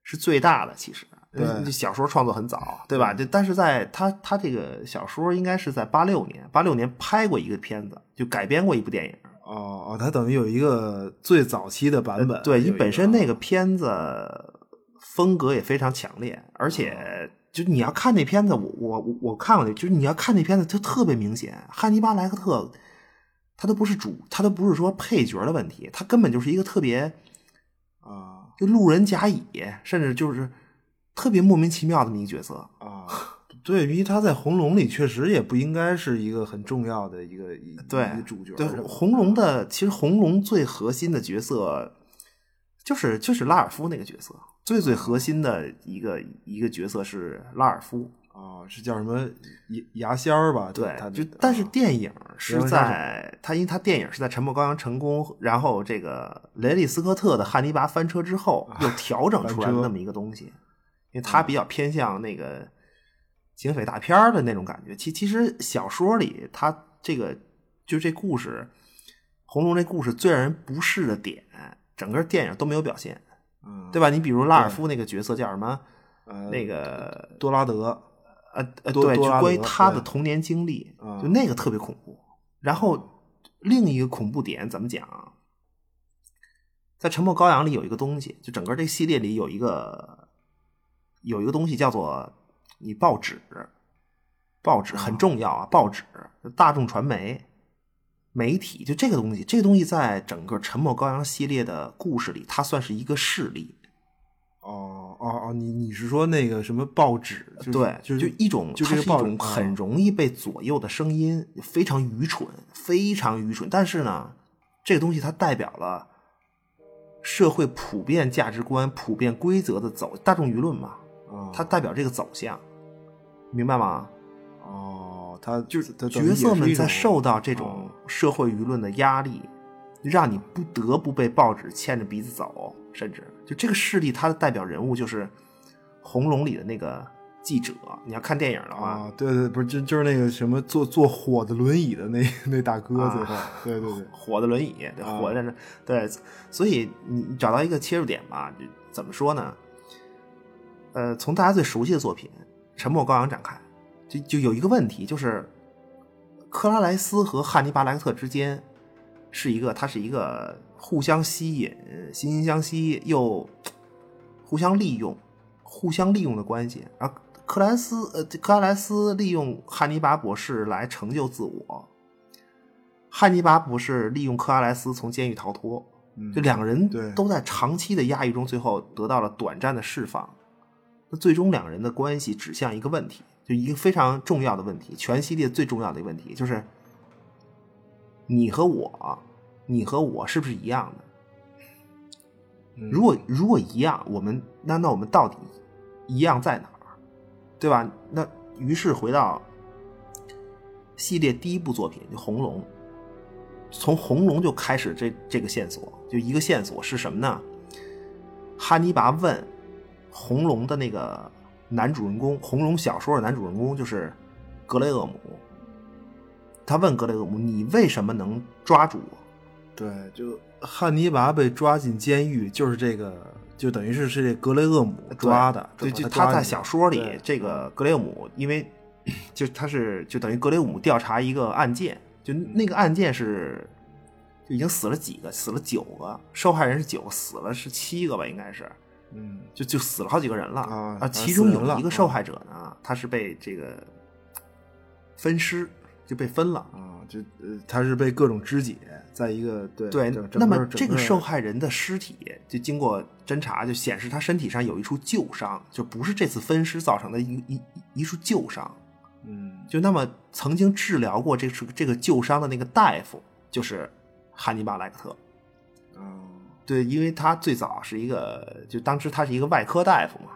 是最大的，其实。对小说创作很早，对吧？这但是在他他这个小说应该是在八六年，八六年拍过一个片子，就改编过一部电影。哦哦，它等于有一个最早期的版本，对你本身那个个片子风格也非常强烈，而且就你要看那片子，我我我我看过那，就是你要看那片子，它特别明显，汉尼拔莱克特他都不是主，他都不是说配角的问题，他根本就是一个特别啊。就路人甲乙，甚至就是特别莫名其妙的这么一个角色。啊，对，因为他在红龙里确实也不应该是一个很重要的一个一个主角，对红龙的，其实红龙最核心的角色就是就是拉尔夫那个角色，最最核心的一个一个角色是拉尔夫。啊，是叫什么牙牙仙儿吧？对他，就但是电影是在他，因为他电影是在《沉默羔羊》成功，然后这个雷利斯科特的《汉尼拔》翻车之后，又调整出来的那么一个东西，因为他比较偏向那个警匪大片儿的那种感觉。其其实小说里他这个就这故事，红龙这故事最让人不适的点，整个电影都没有表现，嗯，对吧？你比如拉尔夫那个角色叫什么？呃，那个多拉德呃呃，对，关于他的童年经历，嗯就那个特别恐怖。然后另一个恐怖点怎么讲？在《沉默羔羊》里有一个东西，就整个这系列里有一个有一个东西叫做你报纸，报纸很重要啊，报纸大众传媒媒体，就这个东西，这个东西在整个《沉默羔羊》系列的故事里，它算是一个势力。哦哦哦，你你是说那个什么报纸？就是对，就是一种，就是一种很容易被左右的声音，非常愚蠢，非常愚蠢。但是呢，这个东西它代表了社会普遍价值观、普遍规则的走，大众舆论嘛，啊，它代表这个走向，明白吗？哦，他就是角色们在受到这哦种社会舆论的压力，让你不得不被报纸牵着鼻子走，甚至就这个势力，它的代表人物就是《红龙》里的那个记者。你要看电影的话，啊，对对，不是就就是那个什么坐坐火的轮椅的那那大哥，啊最后，对对对，火的轮椅，对，啊火在那，对，所以你你找到一个切入点吧，就怎么说呢？呃，从大家最熟悉的作品《沉默羔羊》展开，就就有一个问题，就是克拉莱斯和汉尼拔莱克特之间是一个，他是一个互相吸引、惺惺相惜又互相利用、互相利用的关系。而克莱斯呃，克拉莱斯利用汉尼拔博士来成就自我，汉尼拔博士利用克拉莱斯从监狱逃脱，嗯这两个人对都在长期的压抑中，最后得到了短暂的释放。那最终两个人的关系指向一个问题，就一个非常重要的问题，全系列最重要的一个问题就是，你和我，你和我是不是一样的？如果如果一样，我们那那我们到底一样在哪儿，对吧？那于是回到系列第一部作品就《红龙》，从《红龙》就开始这这个线索，就一个线索是什么呢？汉尼拔问红龙的那个男主人公，红龙小说的男主人公就是格雷厄姆。他问格雷厄姆：“你为什么能抓住我？”对，就汉尼拔被抓进监狱，就是这个，就等于是是这格雷厄姆抓的。对，就他在小说里，这个格雷厄姆，因为 就他是就等于格雷厄姆调查一个案件，就那个案件是就已经死了几个，死了九个，受害人是九个，死了是七个吧，应该是。嗯，就就死了好几个人了啊其中有一个受害者呢，他是被这个分尸，就被分了。啊，就呃，他是被各种肢解，在一个对对那么这个受害人的尸体就经过侦查，就显示他身体上有一处旧伤，就不是这次分尸造成的一一一一处旧伤。嗯就那么曾经治疗过这处这个旧伤的那个大夫，就是汉尼拔莱克特。啊，对，因为他最早是一个，就当时他是一个外科大夫嘛。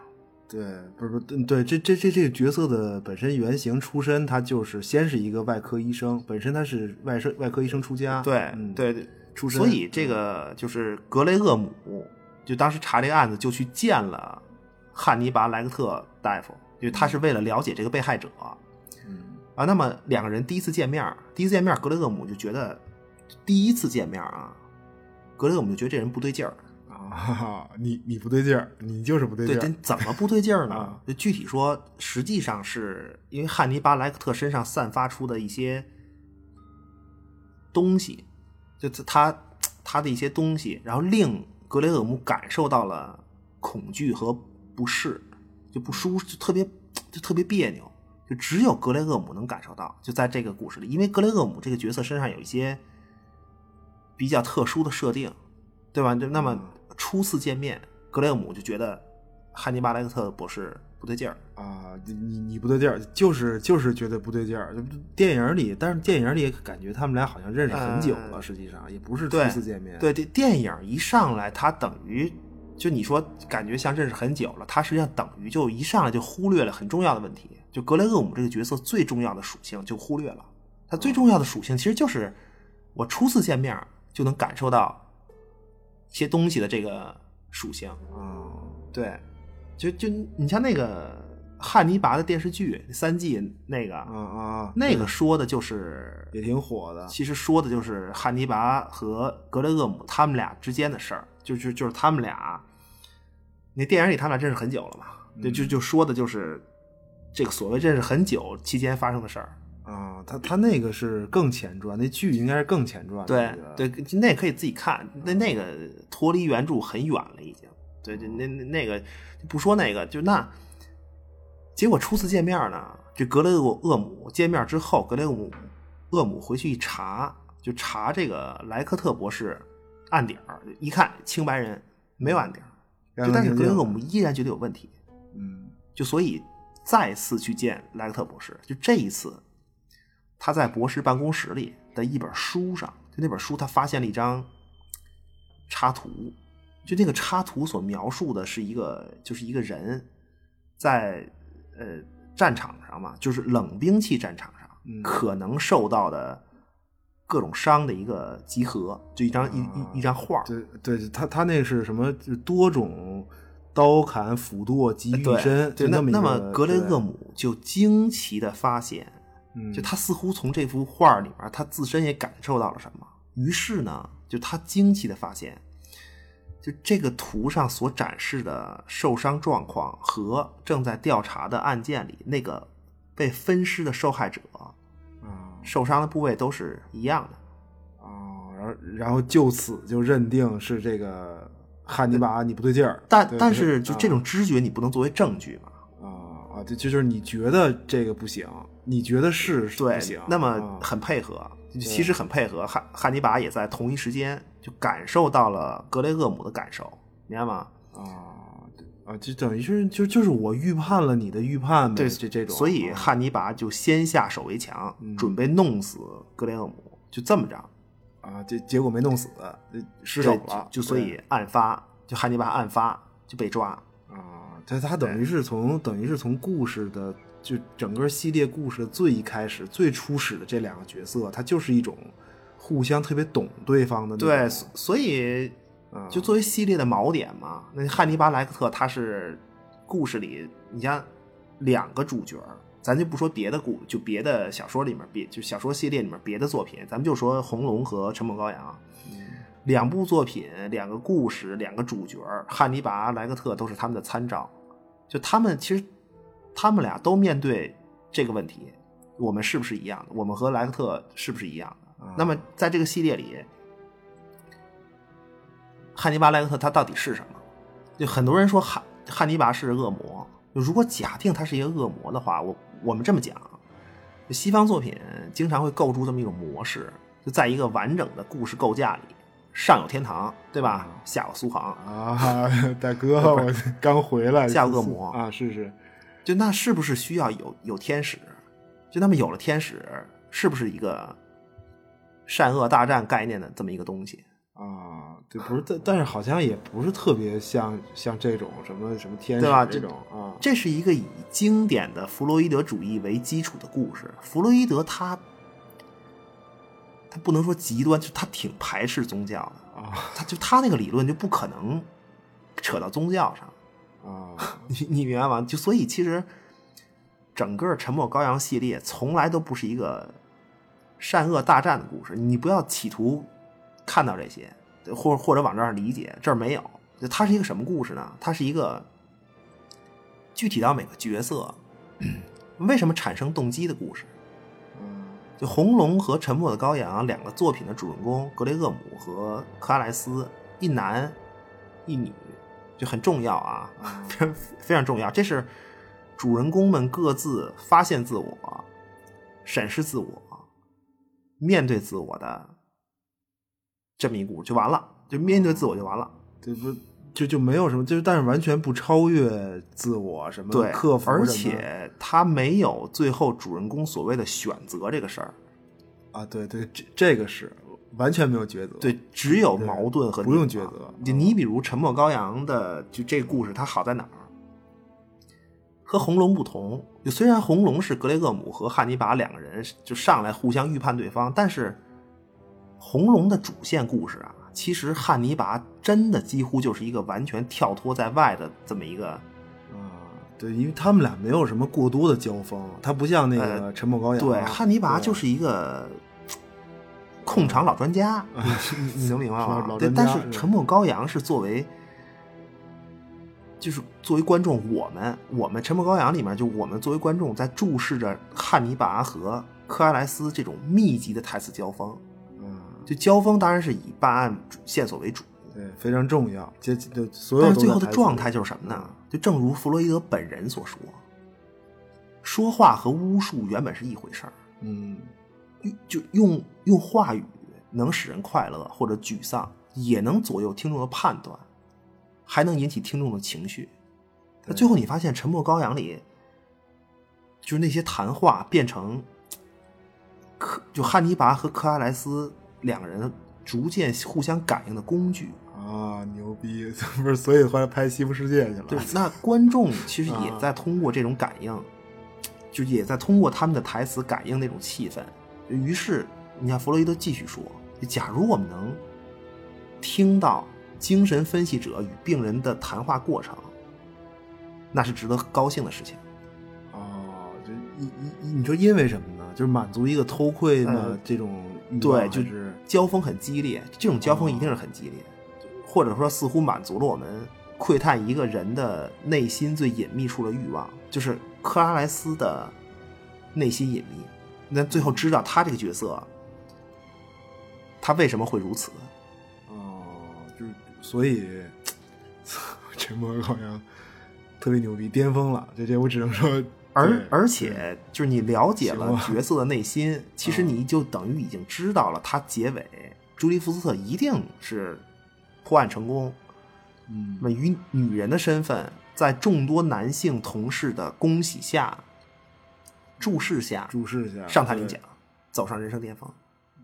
对，不是不是，嗯对，这这这这个角色的本身原型出身，他就是先是一个外科医生，本身他是外生外科医生出家，对，嗯，对对，出身，所以这个就是格雷厄姆，就当时查这个案子就去见了汉尼拔莱克特大夫，因为他是为了了解这个被害者。嗯啊，那么两个人第一次见面，第一次见面，格雷厄姆就觉得第一次见面啊，格雷厄姆就觉得这人不对劲儿。啊，哈哈你你不对劲儿，你就是不对对，劲儿这，怎么不对劲儿呢啊？就具体说，实际上是因为汉尼拔莱克特身上散发出的一些东西，就他他的一些东西，然后令格雷厄姆感受到了恐惧和不适，就不舒就特别就特别别扭，就只有格雷厄姆能感受到。就在这个故事里，因为格雷厄姆这个角色身上有一些比较特殊的设定，对吧？就那么初次见面，格雷厄姆就觉得汉尼拔莱克特博士不对劲儿。啊，你你你不对劲儿，就是就是觉得不对劲儿。电影里，但是电影里感觉他们俩好像认识很久了，呃实际上也不是初对次见面。对，这电影一上来，他等于就你说感觉像认识很久了，他实际上等于就一上来就忽略了很重要的问题，就格雷厄姆这个角色最重要的属性就忽略了。他最重要的属性其实就是我初次见面就能感受到一些东西的这个属性。啊，对，就就你像那个汉尼拔的电视剧三季那个，啊啊，那个说的就是也挺火的。其实说的就是汉尼拔和格雷厄姆他们俩之间的事儿，就就就是他们俩，那电影里他们俩认识很久了嘛，对，就就说的就是这个所谓认识很久期间发生的事儿。啊，他他那个是更前传，那剧应该是更前传的。对那个对，那可以自己看，那那个脱离原著很远了已经。对对，那那那个不说那个，就那结果初次见面呢，这格雷厄厄姆见面之后，格雷厄姆厄姆回去一查，就查这个莱克特博士案底儿，一看清白人没有案底儿，就但是格雷厄姆依然觉得有问题，嗯就所以再次去见莱克特博士，就这一次，他在博士办公室里的一本书上，就那本书他发现了一张插图，就那个插图所描述的是一个，就是一个人在呃战场上嘛，就是冷兵器战场上、嗯可能受到的各种伤的一个集合，就一张、一一一张画。对对，他他那是什么？就多种刀砍斧剁及御对身，对，那么那么格雷厄姆就惊奇的发现，嗯就他似乎从这幅画里面，他自身也感受到了什么。于是呢，就他惊奇的发现，就这个图上所展示的受伤状况和正在调查的案件里那个被分尸的受害者啊受伤的部位都是一样的。啊，然后然后就此就认定是这个汉尼拔你不对劲儿，但但是就这啊种知觉，你不能作为证据嘛？啊啊，就就是你觉得这个不行，你觉得是是对，，那么啊很配合，其实很配合。汉汉尼拔也在同一时间就感受到了格雷厄姆的感受，明白吗？啊，啊，就等于是就就是我预判了你的预判呗，对，这这种，所以啊汉尼拔就先下手为强，嗯准备弄死格雷厄姆，就这么着，啊，结结果没弄死，呃失手了，就就所以案发，就汉尼拔案发就被抓。啊，他他等于是从等于是从故事的就整个系列故事的最一开始最初始的这两个角色，他就是一种互相特别懂对方的那对，种所所以啊就作为系列的锚点嘛，那汉尼拔莱克特他是故事里，你像两个主角，咱就不说别的故，就别的小说里面，别就小说系列里面别的作品，咱们就说《红龙》和《沉默羔羊》两部作品，两个故事，两个主角，汉尼拔莱克特都是他们的参照，就他们其实他们俩都面对这个问题，我们是不是一样的？我们和莱克特是不是一样的？那么在这个系列里，汉尼拔莱克特他到底是什么？就很多人说汉汉尼拔是恶魔。如果假定他是一个恶魔的话，我我们这么讲，西方作品经常会构筑这么一种模式，就在一个完整的故事构架里，上有天堂，对吧？下有苏杭，啊，大哥，我刚回来，下恶魔啊，是是，就那是不是需要有有天使？就那么有了天使，是不是一个善恶大战概念的这么一个东西？啊，对，不是，但但是好像也不是特别像像这种什么什么天使对吧这种啊，这是一个以经典的弗洛伊德主义为基础的故事。弗洛伊德他他不能说极端，就他挺排斥宗教的啊，他就他那个理论就不可能扯到宗教上，啊，你你明白吗？就所以其实整个《沉默羔羊》系列从来都不是一个善恶大战的故事，你不要企图看到这些，或或者往这儿理解，这儿没有。就它是一个什么故事呢？它是一个具体到每个角色为什么产生动机的故事。嗯就《红龙》和《沉默的羔羊》两个作品的主人公格雷厄姆和克拉莱斯，一男一女，就很重要啊，非常 非常重要。这是主人公们各自发现自我、审视自我、面对自我的这么一股，就完了，就面对自我就完了。这不就就没有什么，就是但是完全不超越自我什么对，克服，而且他没有最后主人公所谓的选择这个事儿，啊，对对，这这个是完全没有抉择，对，只有矛盾和不用抉择。就你比如《沉默羔羊》的，就这个故事，它好在哪儿？和红龙不同，就虽然红龙是格雷厄姆和汉尼拔两个人就上来互相预判对方，但是红龙的主线故事啊，其实汉尼拔真的几乎就是一个完全跳脱在外的这么一个，啊，对，因为他们俩没有什么过多的交锋，他不像那个沉默羔羊，呃对，汉尼拔就是一个控场老专家，你能明白吗？对，但是沉默羔羊是作为，就是作为观众，我们我们沉默羔羊里面，就我们作为观众在注视着汉尼拔和克拉莱斯这种密集的台词交锋，嗯，就交锋当然是以办案线索为主，对，非常重要，这就所有但是最后的状态就是什么呢？就正如弗洛伊德本人所说，说话和巫术原本是一回事儿。嗯，就用用话语能使人快乐或者沮丧，也能左右听众的判断，还能引起听众的情绪。那最后你发现《沉默羔羊》里，就是那些谈话变成克，就汉尼拔和克拉莱斯两个人逐渐互相感应的工具。啊，牛逼，不是，所以后来拍《西部世界》去了，对，那观众其实也啊在通过这种感应，就也在通过他们的台词感应那种气氛。于是，你看弗洛伊德继续说：“假如我们能听到精神分析者与病人的谈话过程，那是值得高兴的事情。哦，就你你你说因为什么呢？就是满足一个偷窥的呃这种对，就是交锋很激烈，这种交锋一定是很激烈，或者说似乎满足了我们窥探一个人的内心最隐秘处的欲望，就是克拉莱斯的内心隐秘。那最后知道他这个角色，他为什么会如此？哦，就是所以，沉默好像特别牛逼，巅峰了。这这我只能说，而而且就是你了解了角色的内心，其实你就等于已经知道了他结尾，朱莉福斯特一定是破案成功。嗯那么以女人的身份在众多男性同事的恭喜下、注视下注视下上台领奖，走上人生巅峰。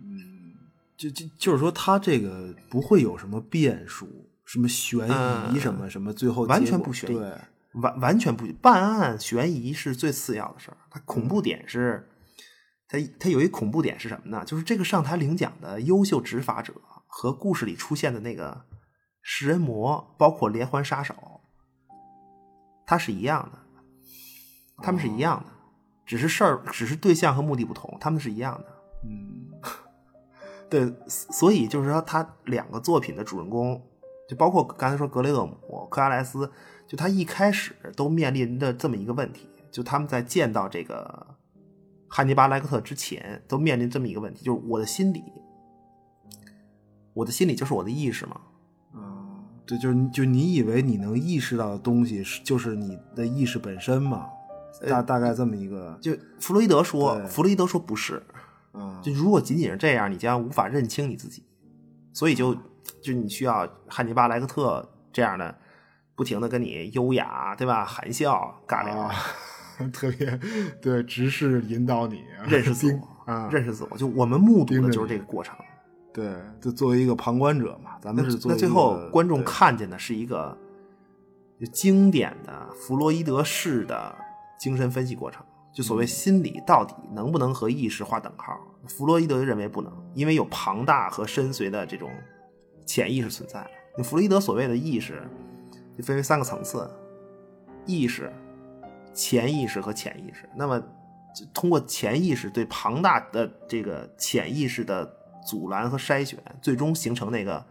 嗯。就就就是说，他这个不会有什么变数，什么悬疑，嗯。什么什么，最后完全不悬疑。对，完完全不办案悬疑是最次要的事儿，它恐嗯怖点是，它它有一恐怖点是什么呢？就是这个上台领奖的优秀执法者和故事里出现的那个食人魔，包括连环杀手，他是一样的，他们是一样的，只是事儿，只是对象和目的不同，他们是一样的。嗯，对，所以就是说，他两个作品的主人公，就包括刚才说格雷厄姆、克拉莱斯，就他一开始都面临的这么一个问题，就他们在见到这个汉尼拔·莱克特之前，都面临这么一个问题，就是我的心理，我的心理就是我的意识嘛。啊，对，就是就你以为你能意识到的东西是就是你的意识本身嘛？大大概这么一个，就弗洛伊德说，弗洛伊德说不是，啊，就如果仅仅是这样，你将无法认清你自己，所以就就你需要汉尼拔·莱克特这样的，不停的跟你优雅，对吧？含笑尬聊，啊，特别对，直视引导你认识自我，啊，认识自我。就我们目睹的就是这个过程。对，就作为一个旁观者嘛，咱们是那最后观众看见的是一个就经典的弗洛伊德式的精神分析过程。就所谓心理到底能不能和意识划等号？弗洛伊德认为不能，因为有庞大和深邃的这种潜意识存在。那弗洛伊德所谓的意识就分为三个层次：意识、潜意识和潜意识。那么就通过潜意识对庞大的这个潜意识的阻拦和筛选，最终形成那个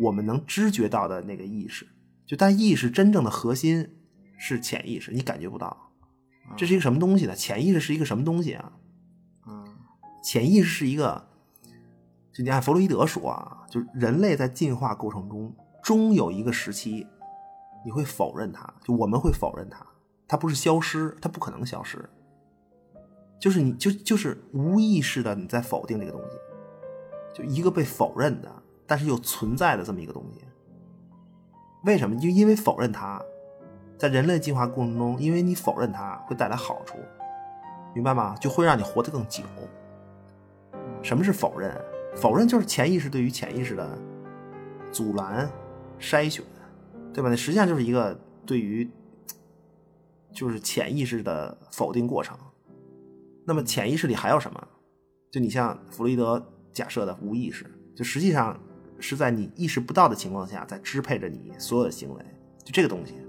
我们能知觉到的那个意识。就但意识真正的核心是潜意识，你感觉不到。这是一个什么东西呢？潜意识是一个什么东西啊？嗯潜意识是一个，就你按弗洛伊德说啊，就人类在进化过程中，终有一个时期，你会否认它，就我们会否认它，它不是消失，它不可能消失，就是你就就是无意识的你在否定这个东西，就一个被否认的，但是又存在的这么一个东西。为什么？就因为否认它，在人类进化过程中，因为你否认它会带来好处，明白吗？就会让你活得更久。什么是否认？否认就是潜意识对于潜意识的阻拦、筛选，对吧？那实际上就是一个对于就是潜意识的否定过程。那么潜意识里还有什么？就你像弗洛伊德假设的无意识，就实际上是在你意识不到的情况下，在支配着你所有的行为。就这个东西，嗯，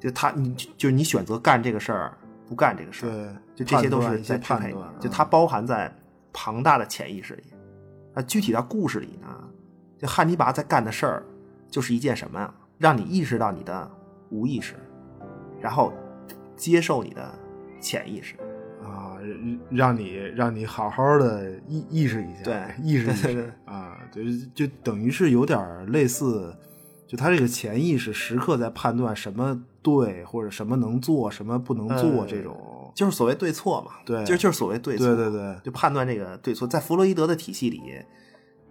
就他你就就是你选择干这个事儿，不干这个事儿，对，就这些都是在支配你判断，，就它包含在庞大的潜意识里。那，具体到故事里呢，就汉尼拔在干的事儿，就是一件什么呀？让你意识到你的无意识，然后接受你的潜意识。啊，让你让你好好的意意识一下，对意识一对对 啊，就就等于是有点类似，就他这个潜意识时刻在判断什么对或者什么能做，什么不能做呃这种，就是所谓对错嘛，对就是就是所谓对错，对对对就判断这个对错，在弗洛伊德的体系里，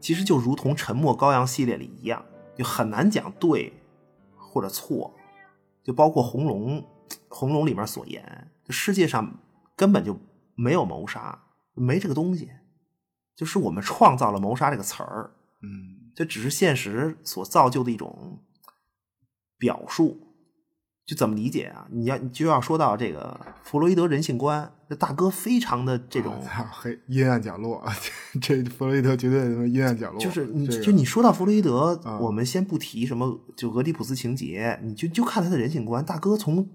其实就如同《沉默羔羊》系列里一样，就很难讲对或者错，就包括《红龙》，《红龙》里面所言，就世界上根本就没有谋杀，没这个东西，就是我们创造了谋杀这个词儿，嗯这只是现实所造就的一种表述。就怎么理解啊？你要你就要说到这个弗洛伊德人性观，这大哥非常的这种，啊黑阴暗角落，这弗洛伊德绝对什么阴暗角落，就是你这个就你说到弗洛伊德，啊我们先不提什么就俄狄浦斯情节，你就就看他的人性观，大哥从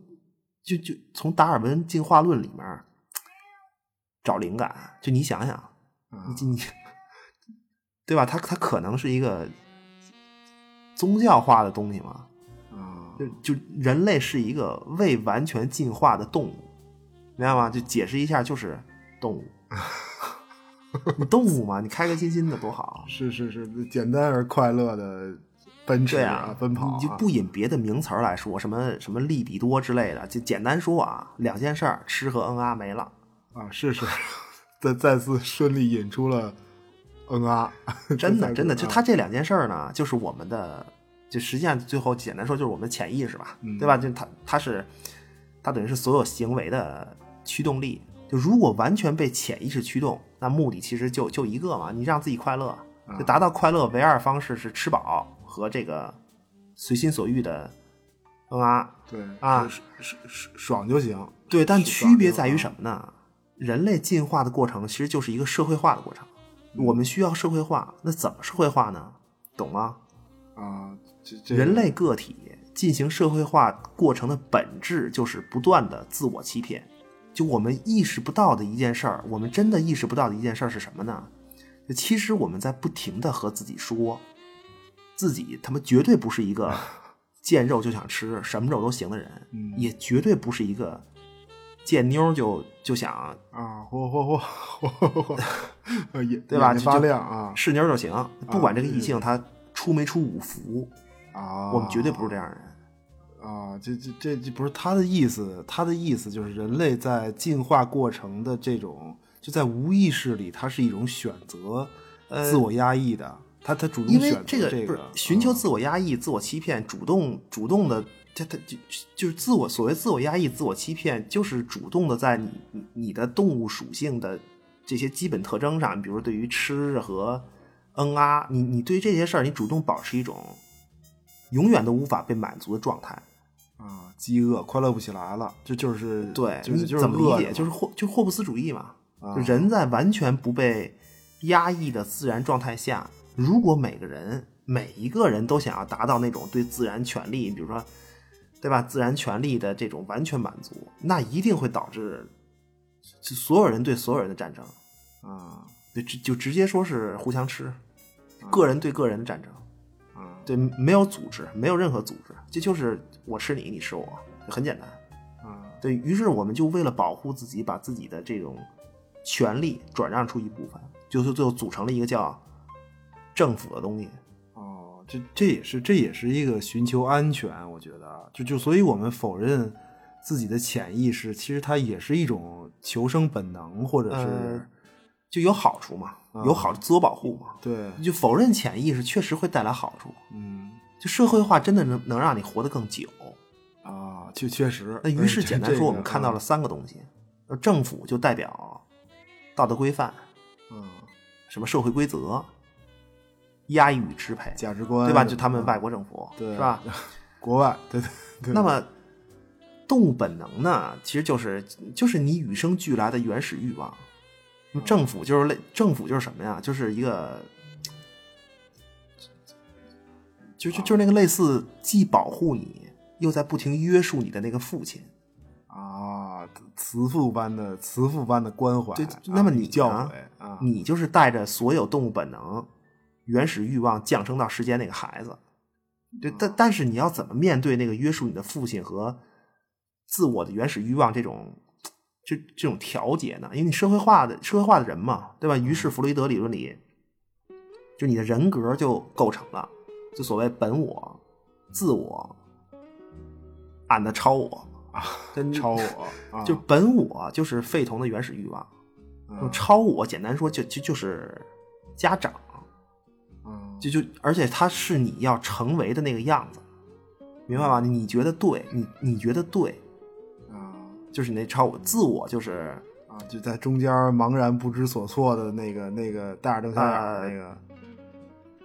就就从达尔文进化论里面找灵感，就你想想，啊你你对吧？它它可能是一个宗教化的东西嘛？啊就就人类是一个未完全进化的动物，明白吗？就解释一下，就是动物。你动物嘛，你开开心心的多好。是是是，简单而快乐的奔驰对啊，奔跑啊，你就不引别的名词儿来说，什么什么利比多之类的，就简单说啊，两件事儿，吃和嗯啊没了。啊，是是，再再次顺利引出了嗯啊，真 的真的，就啊他这两件事儿呢，就是我们的就实际上最后简单说就是我们的潜意识吧，嗯对吧？就他他是他等于是所有行为的驱动力。就如果完全被潜意识驱动，那目的其实就就一个嘛，你让自己快乐，就达到快乐唯二方式是吃饱和这个随心所欲的嗯啊。对啊爽就行。对，但区别在于？什么呢？人类进化的过程其实就是一个社会化的过程，我们需要社会化，那怎么社会化呢？懂吗？啊，这这人类个体进行社会化过程的本质就是不断的自我欺骗。就我们意识不到的一件事儿，我们真的意识不到的一件事儿是什么呢？就其实我们在不停的和自己说，自己他妈绝对不是一个 见肉就想吃、什么肉都行的人，嗯也绝对不是一个见妞就就想啊，嚯嚯嚯嚯 对吧发亮啊是妞就行，不管这个异性他出没出五福，啊！我们绝对不是这样的人。啊，这这这这不是他的意思，他的意思就是人类在进化过程的这种，就在无意识里，它是一种选择，自我压抑的，他他主动选择这个这不是寻求啊自我压抑、自我欺骗，主动主动的，这他就就是自我所谓自我压抑、自我欺骗，就是主动的在你你你的动物属性的这些基本特征上，比如对于吃和嗯啊，你你对于这些事儿，你主动保持一种永远都无法被满足的状态。啊，饥饿快乐不起来了，这就是对，就是就是怎么理解？就是霍就是霍布斯主义嘛。啊就人在完全不被压抑的自然状态下，如果每个人每一个人都想要达到那种对自然权利，比如说，对吧？自然权利的这种完全满足，那一定会导致就所有人对所有人的战争，啊就就直接说是互相吃，个人对个人的战争。啊对，没有组织，没有任何组织，这就是我吃你，你吃我，很简单。啊对于是，我们就为了保护自己，把自己的这种权利转让出一部分，就是最后组成了一个叫政府的东西。哦，这这也是这也是一个寻求安全，我觉得就就所以我们否认自己的潜意识，其实它也是一种求生本能，或者是、呃就有好处嘛，有好自我保护嘛。对，就否认潜意识确实会带来好处，嗯就社会化真的能能让你活得更久。啊，就确实。那于是哎简单说，我们看到了了，三个东西：呃政府就代表道德规范，嗯，什么社会规则、压抑与支配，价值观对吧？就他们嗯外国政府，对是吧？国外，对对对。那么，动物本能呢，其实就是就是你与生俱来的原始欲望。政府就是类，政府就是什么呀？就是一个，就就就是那个类似既保护你，又在不停约束你的那个父亲。啊，慈父般的慈父般的关怀，那么你与教呢诲啊，你就是带着所有动物本能、原始欲望降生到世间那个孩子。对，但但是你要怎么面对那个约束你的父亲和自我的原始欲望这种这这种调节呢？因为你社会化的社会化的人嘛，对吧？于是弗洛伊德理论里，就你的人格就构成了，就所谓本我、自我、俺的超我啊，跟超我 啊，就本我就是废童的原始欲望，嗯超我简单说就就就是家长，嗯就就而且他是你要成为的那个样子，明白吗？你觉得对，你你觉得对，啊就是你那超我，自我就是啊，就在中间茫然不知所措的那个那个大眼瞪小眼那个，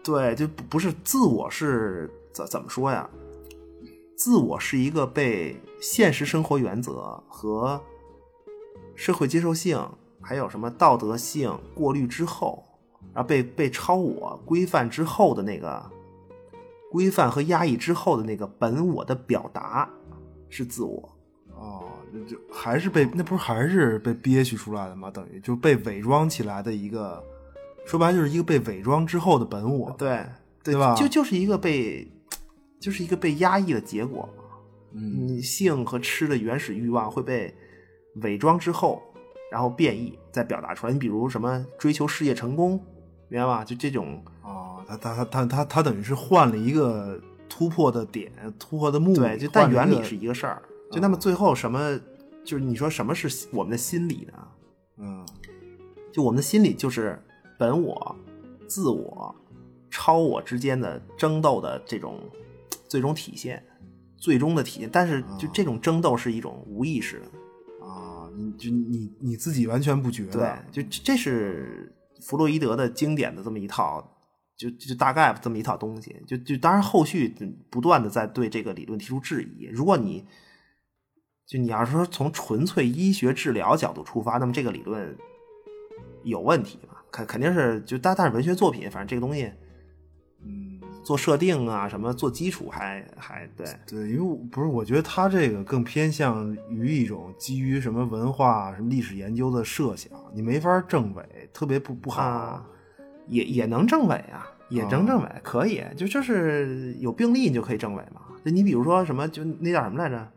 对，就不不是自我是怎怎么说呀？自我是一个被现实生活原则和社会接受性，还有什么道德性过滤之后，然后被被超我规范之后的那个规范和压抑之后的那个本我的表达是自我。哦，那就还是被那不是还是被憋屈出来的吗？等于就被伪装起来的一个，说白了就是一个被伪装之后的本我，对对吧就就是一个被就是一个被压抑的结果。嗯你性和吃的原始欲望会被伪装之后，然后变异再表达出来。你比如什么追求事业成功，明白吧？就这种哦，他他他他他他等于是换了一个突破的点，突破的目的，对，就但原理是一个事儿。就那么最后什么，就是你说什么是我们的心理呢？嗯就我们的心理就是本我、自我、超我之间的争斗的这种最终体现，最终的体现。但是就这种争斗是一种无意识的，啊，你就你你自己完全不觉对得，，就这这是弗洛伊德的经典的这么一套。就就大概这么一套东西，就就当然后续不断的在对这个理论提出质疑。如果你就你要是说从纯粹医学治疗角度出发，那么这个理论有问题嘛？肯肯定是就但但是文学作品，反正这个东西，做设定啊什么做基础还还对对，因为我不是，我觉得他这个更偏向于一种基于什么文化、什么历史研究的设想，你没法证伪，特别不不好。啊，也也能证伪啊，也能证伪，可以，就就是有病例你就可以证伪嘛。就你比如说什么，就那叫什么来着？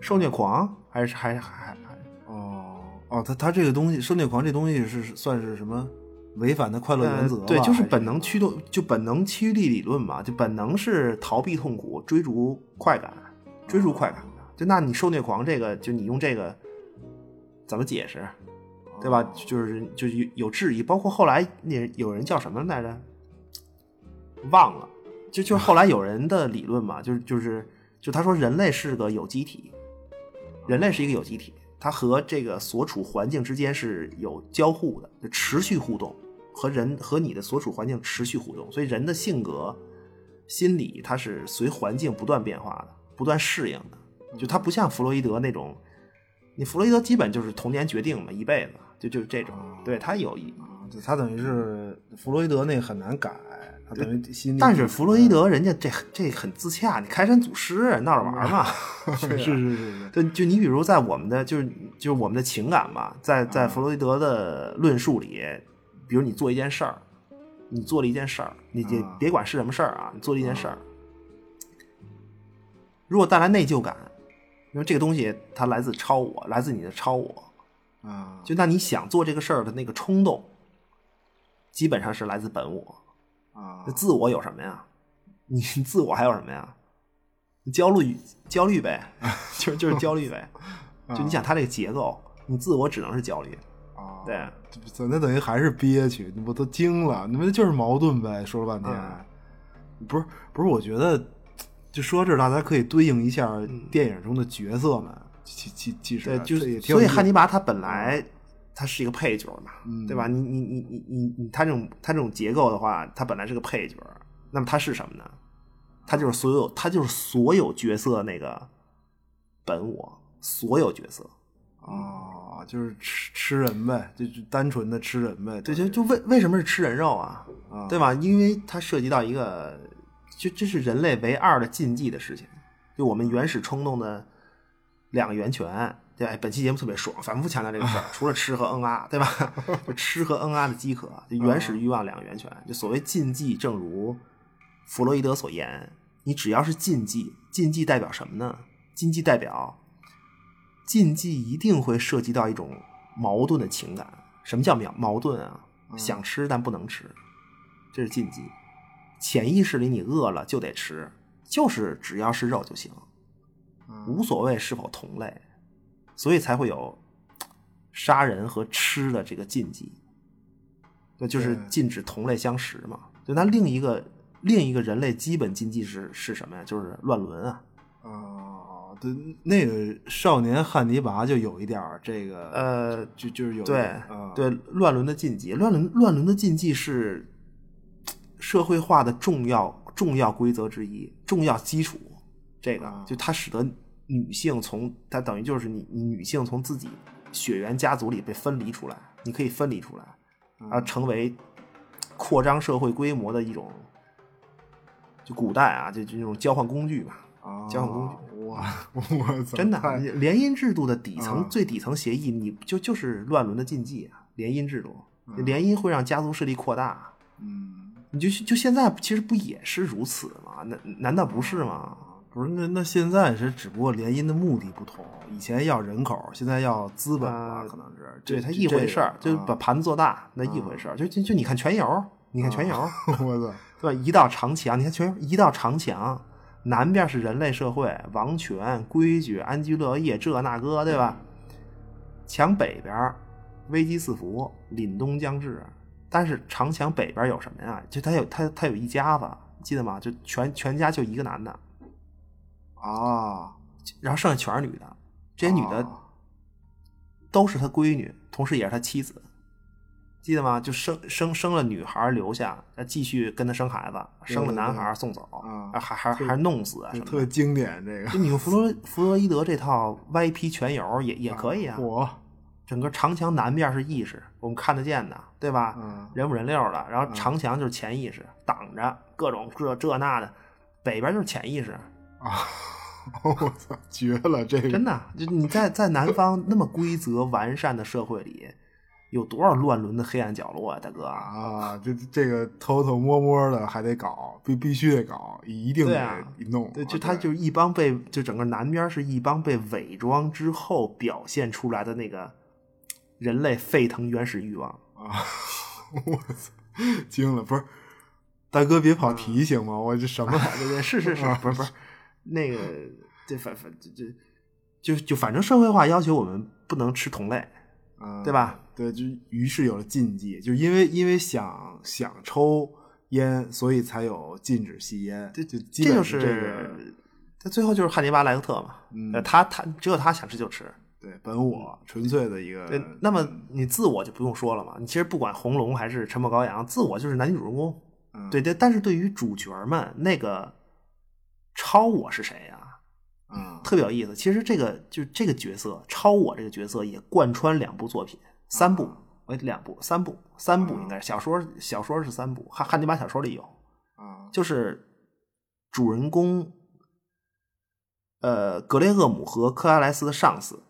受虐狂还是还还还还哦哦，他他这个东西，受虐狂这东西是算是什么违反的快乐原则、呃对，就是本能驱动，就本能驱力理论嘛，就本能是逃避痛苦，追逐快感，追逐快感的。就那你受虐狂这个，就你用这个怎么解释，对吧？就是就是有有质疑，包括后来那有人叫什么来着？忘了，就就是后来有人的理论嘛，就是就是就他说人类是个有机体，人类是一个有机体，它和这个所处环境之间是有交互的，就持续互动，和人和你的所处环境持续互动，所以人的性格、心理它是随环境不断变化的，不断适应的。就它不像弗洛伊德那种，你弗洛伊德基本就是童年决定嘛，一辈子就就是这种，对他有一。他等于是弗洛伊德那个很难改，他等于心理。但是弗洛伊德人家这这很自洽，你开山祖师闹着玩儿嘛，是是是是，就 就你比如在我们的就是就是我们的情感吧，在在弗洛伊德的论述里，比如你做一件事儿，你做了一件事儿，你别啊别管是什么事儿啊，你做了一件事儿，如果带来内疚感，因为这个东西它来自超我，来自你的超我，啊，就那你想做这个事儿的那个冲动，基本上是来自本我。啊那自我有什么呀？你 自我还有什么呀？你焦虑焦虑呗，就就是焦虑呗。就你想它这个结构，你自我只能是焦虑。啊，对，这那等于还是憋屈，我都惊了，你们就是矛盾呗，说了半天，嗯不是不是，我觉得就说到这儿，大家可以对应一下电影中的角色们，其其其实对，就是所以汉尼拔他本来他是一个配角嘛，嗯对吧？你你你你你你他这种他这种结构的话，他本来是个配角，那么他是什么呢？他就是所有他就是所有角色那个本我，所有角色。啊，就是吃吃人呗，就就单纯的吃人呗，对，就就为为什么是吃人肉啊？啊对吧？因为它涉及到一个，就这是人类唯二的禁忌的事情，就我们原始冲动的两个源泉。对吧，本期节目特别爽，反复强调这个事儿。除了吃和嗯啊，对吧？就吃和嗯啊的饥渴，就原始欲望两个源泉。就所谓禁忌，正如弗洛伊德所言，你只要是禁忌，禁忌代表什么呢？禁忌代表禁忌一定会涉及到一种矛盾的情感。什么叫矛矛盾啊？想吃但不能吃，这是禁忌。潜意识里你饿了就得吃，就是只要是肉就行，无所谓是否同类，所以才会有杀人和吃的这个禁忌。那就是禁止同类相食嘛。就那另一个另一个人类基本禁忌是是什么呀？就是乱伦啊。啊，对，那个少年汉尼拔就有一点儿这个，呃，就就是有对、对，乱伦的禁忌，乱伦乱伦的禁忌是社会化的重要重要规则之一，重要基础。这个、啊就它使得女性从它等于就是你你女性从自己血缘家族里被分离出来，你可以分离出来，而成为扩张社会规模的一种，就古代啊，就就那种交换工具吧。啊，交换工具，哇，我操，真的，联姻制度的底层、啊最底层协议，你就就是乱伦的禁忌啊。联姻制度，啊联姻会让家族势力扩大。嗯，你就就现在其实不也是如此吗？难难道不是吗？不是，那那现在是只不过联姻的目的不同，以前要人口，现在要资本可能是，对，它一回事儿，就是把盘子做大，那一回事儿。就就就你看全游，你看全游，啊 我操，对吧？一道长墙，你看全游一道长墙，南边是人类社会，王权、规矩、安居乐业，这那个，对吧？墙北边危机四伏，凛冬将至。但是长墙北边有什么呀？就他有他他有一家子，记得吗？就全全家就一个男的，啊，然后剩下全是女的，这些女的啊都是他闺女，同时也是他妻子，记得吗？就生生生了女孩留下，再继续跟他生孩子，生了男孩送走，啊还还还弄死啊什么的。特别经典这个就你用弗洛弗洛伊德这套歪批全游也也可以啊。我整个长墙南边是意识，我们看得见的，对吧？嗯人五人六的，然后长墙就是潜意识，挡着各种这这那的，北边就是潜意识，啊，我操，绝了这个真的，就你在在南方那么规则完善的社会里，有多少乱伦的黑暗角落啊，大哥？啊，这这个偷偷摸摸的还得搞，必必须得搞，一定得对啊弄。对，啊就他就是一帮被就整个南边是一帮被伪装之后表现出来的那个人类沸腾原始欲望。啊，我操，惊了！不是，大哥别跑题行吗？我这什么来对对，是是是啊，不是不是，那个这反反这这就就反正社会化要求我们不能吃同类，啊，对吧？对，就于是有了禁忌，就因为因为想想抽烟，所以才有禁止吸烟。这就基这就本这个是他最后就是汉尼拔莱克特嘛，嗯呃，他他只有他想吃就吃。对本我纯粹的一个。对，那么你自我就不用说了嘛，你其实不管红龙还是沉默羔羊，自我就是男女主人公。嗯对对，但是对于主角们，那个超我是谁呀、啊特别有意思。其实这个就这个角色，超我这个角色也贯穿两部作品，三部，哎，两部，三部，三部应该是小说，小说是三部，汉汉尼拔小说里有，啊就是主人公，呃，格雷厄姆和克拉莱斯的上司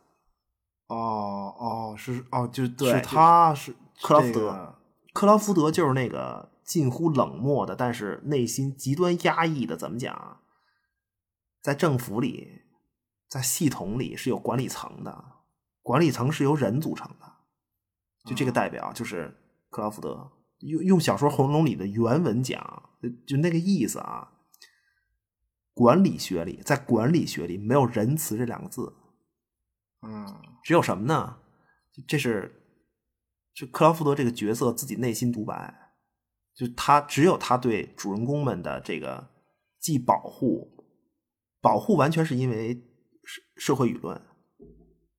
哦哦是哦，就对是他是克劳福德这个。克劳福德就是那个近乎冷漠的，但是内心极端压抑的，怎么讲啊？在政府里，在系统里是有管理层的，管理层是由人组成的。就这个代表就是克劳福德，用用小说《红楼》里的原文讲，就就那个意思啊。管理学里，在管理学里没有仁慈这两个字，嗯只有什么呢？这是就克劳福德这个角色自己内心独白，就他只有他对主人公们的这个既保护，保护完全是因为社社会舆论，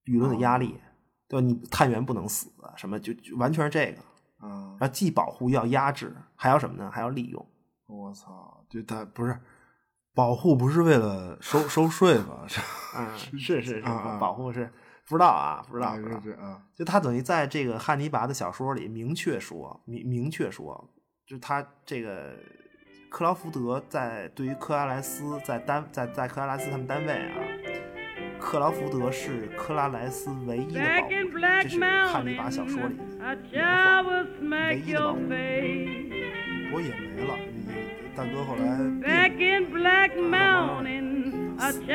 舆论的压力，对吧？你探员不能死，什么就就完全是这个。嗯，然后既保护又要压制，还要什么呢？还要利用。我操，就他不是保护，不是为了收收税吧？是嗯，是是是，保护是不知道啊，不知道，啊不知道啊就他等于在这个汉尼拔的小说里明确说，明明确说，就他这个克劳福德在对于克拉莱斯在单在在克拉莱斯他们单位啊，克劳福德是克拉莱斯唯一的保姆，这是看的一把小说里唯一的保姆。我也没了，你大哥后来病了，死了。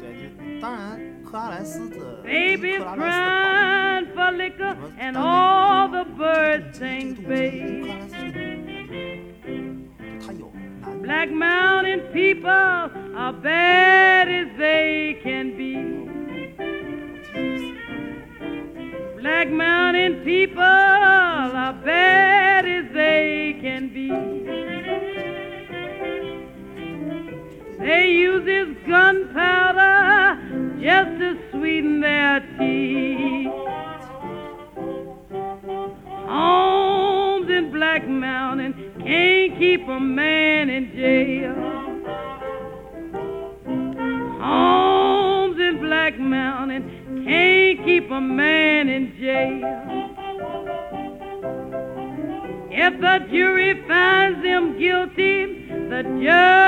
对，就当然。克拉莱斯的 Baby's 克拉莱斯的保护 crying for liquor, and all the birds sing 克 faith. 拉莱斯是个女人，他有男 Black Mountain people are bad as they can be. Black Mountain people are bad as they can be. They use this gunpowder just to sweeten their tea. Homes in Black Mountain can't keep a man in jail. Homes in Black Mountain can't keep a man in jail. If the jury finds them guilty, the judge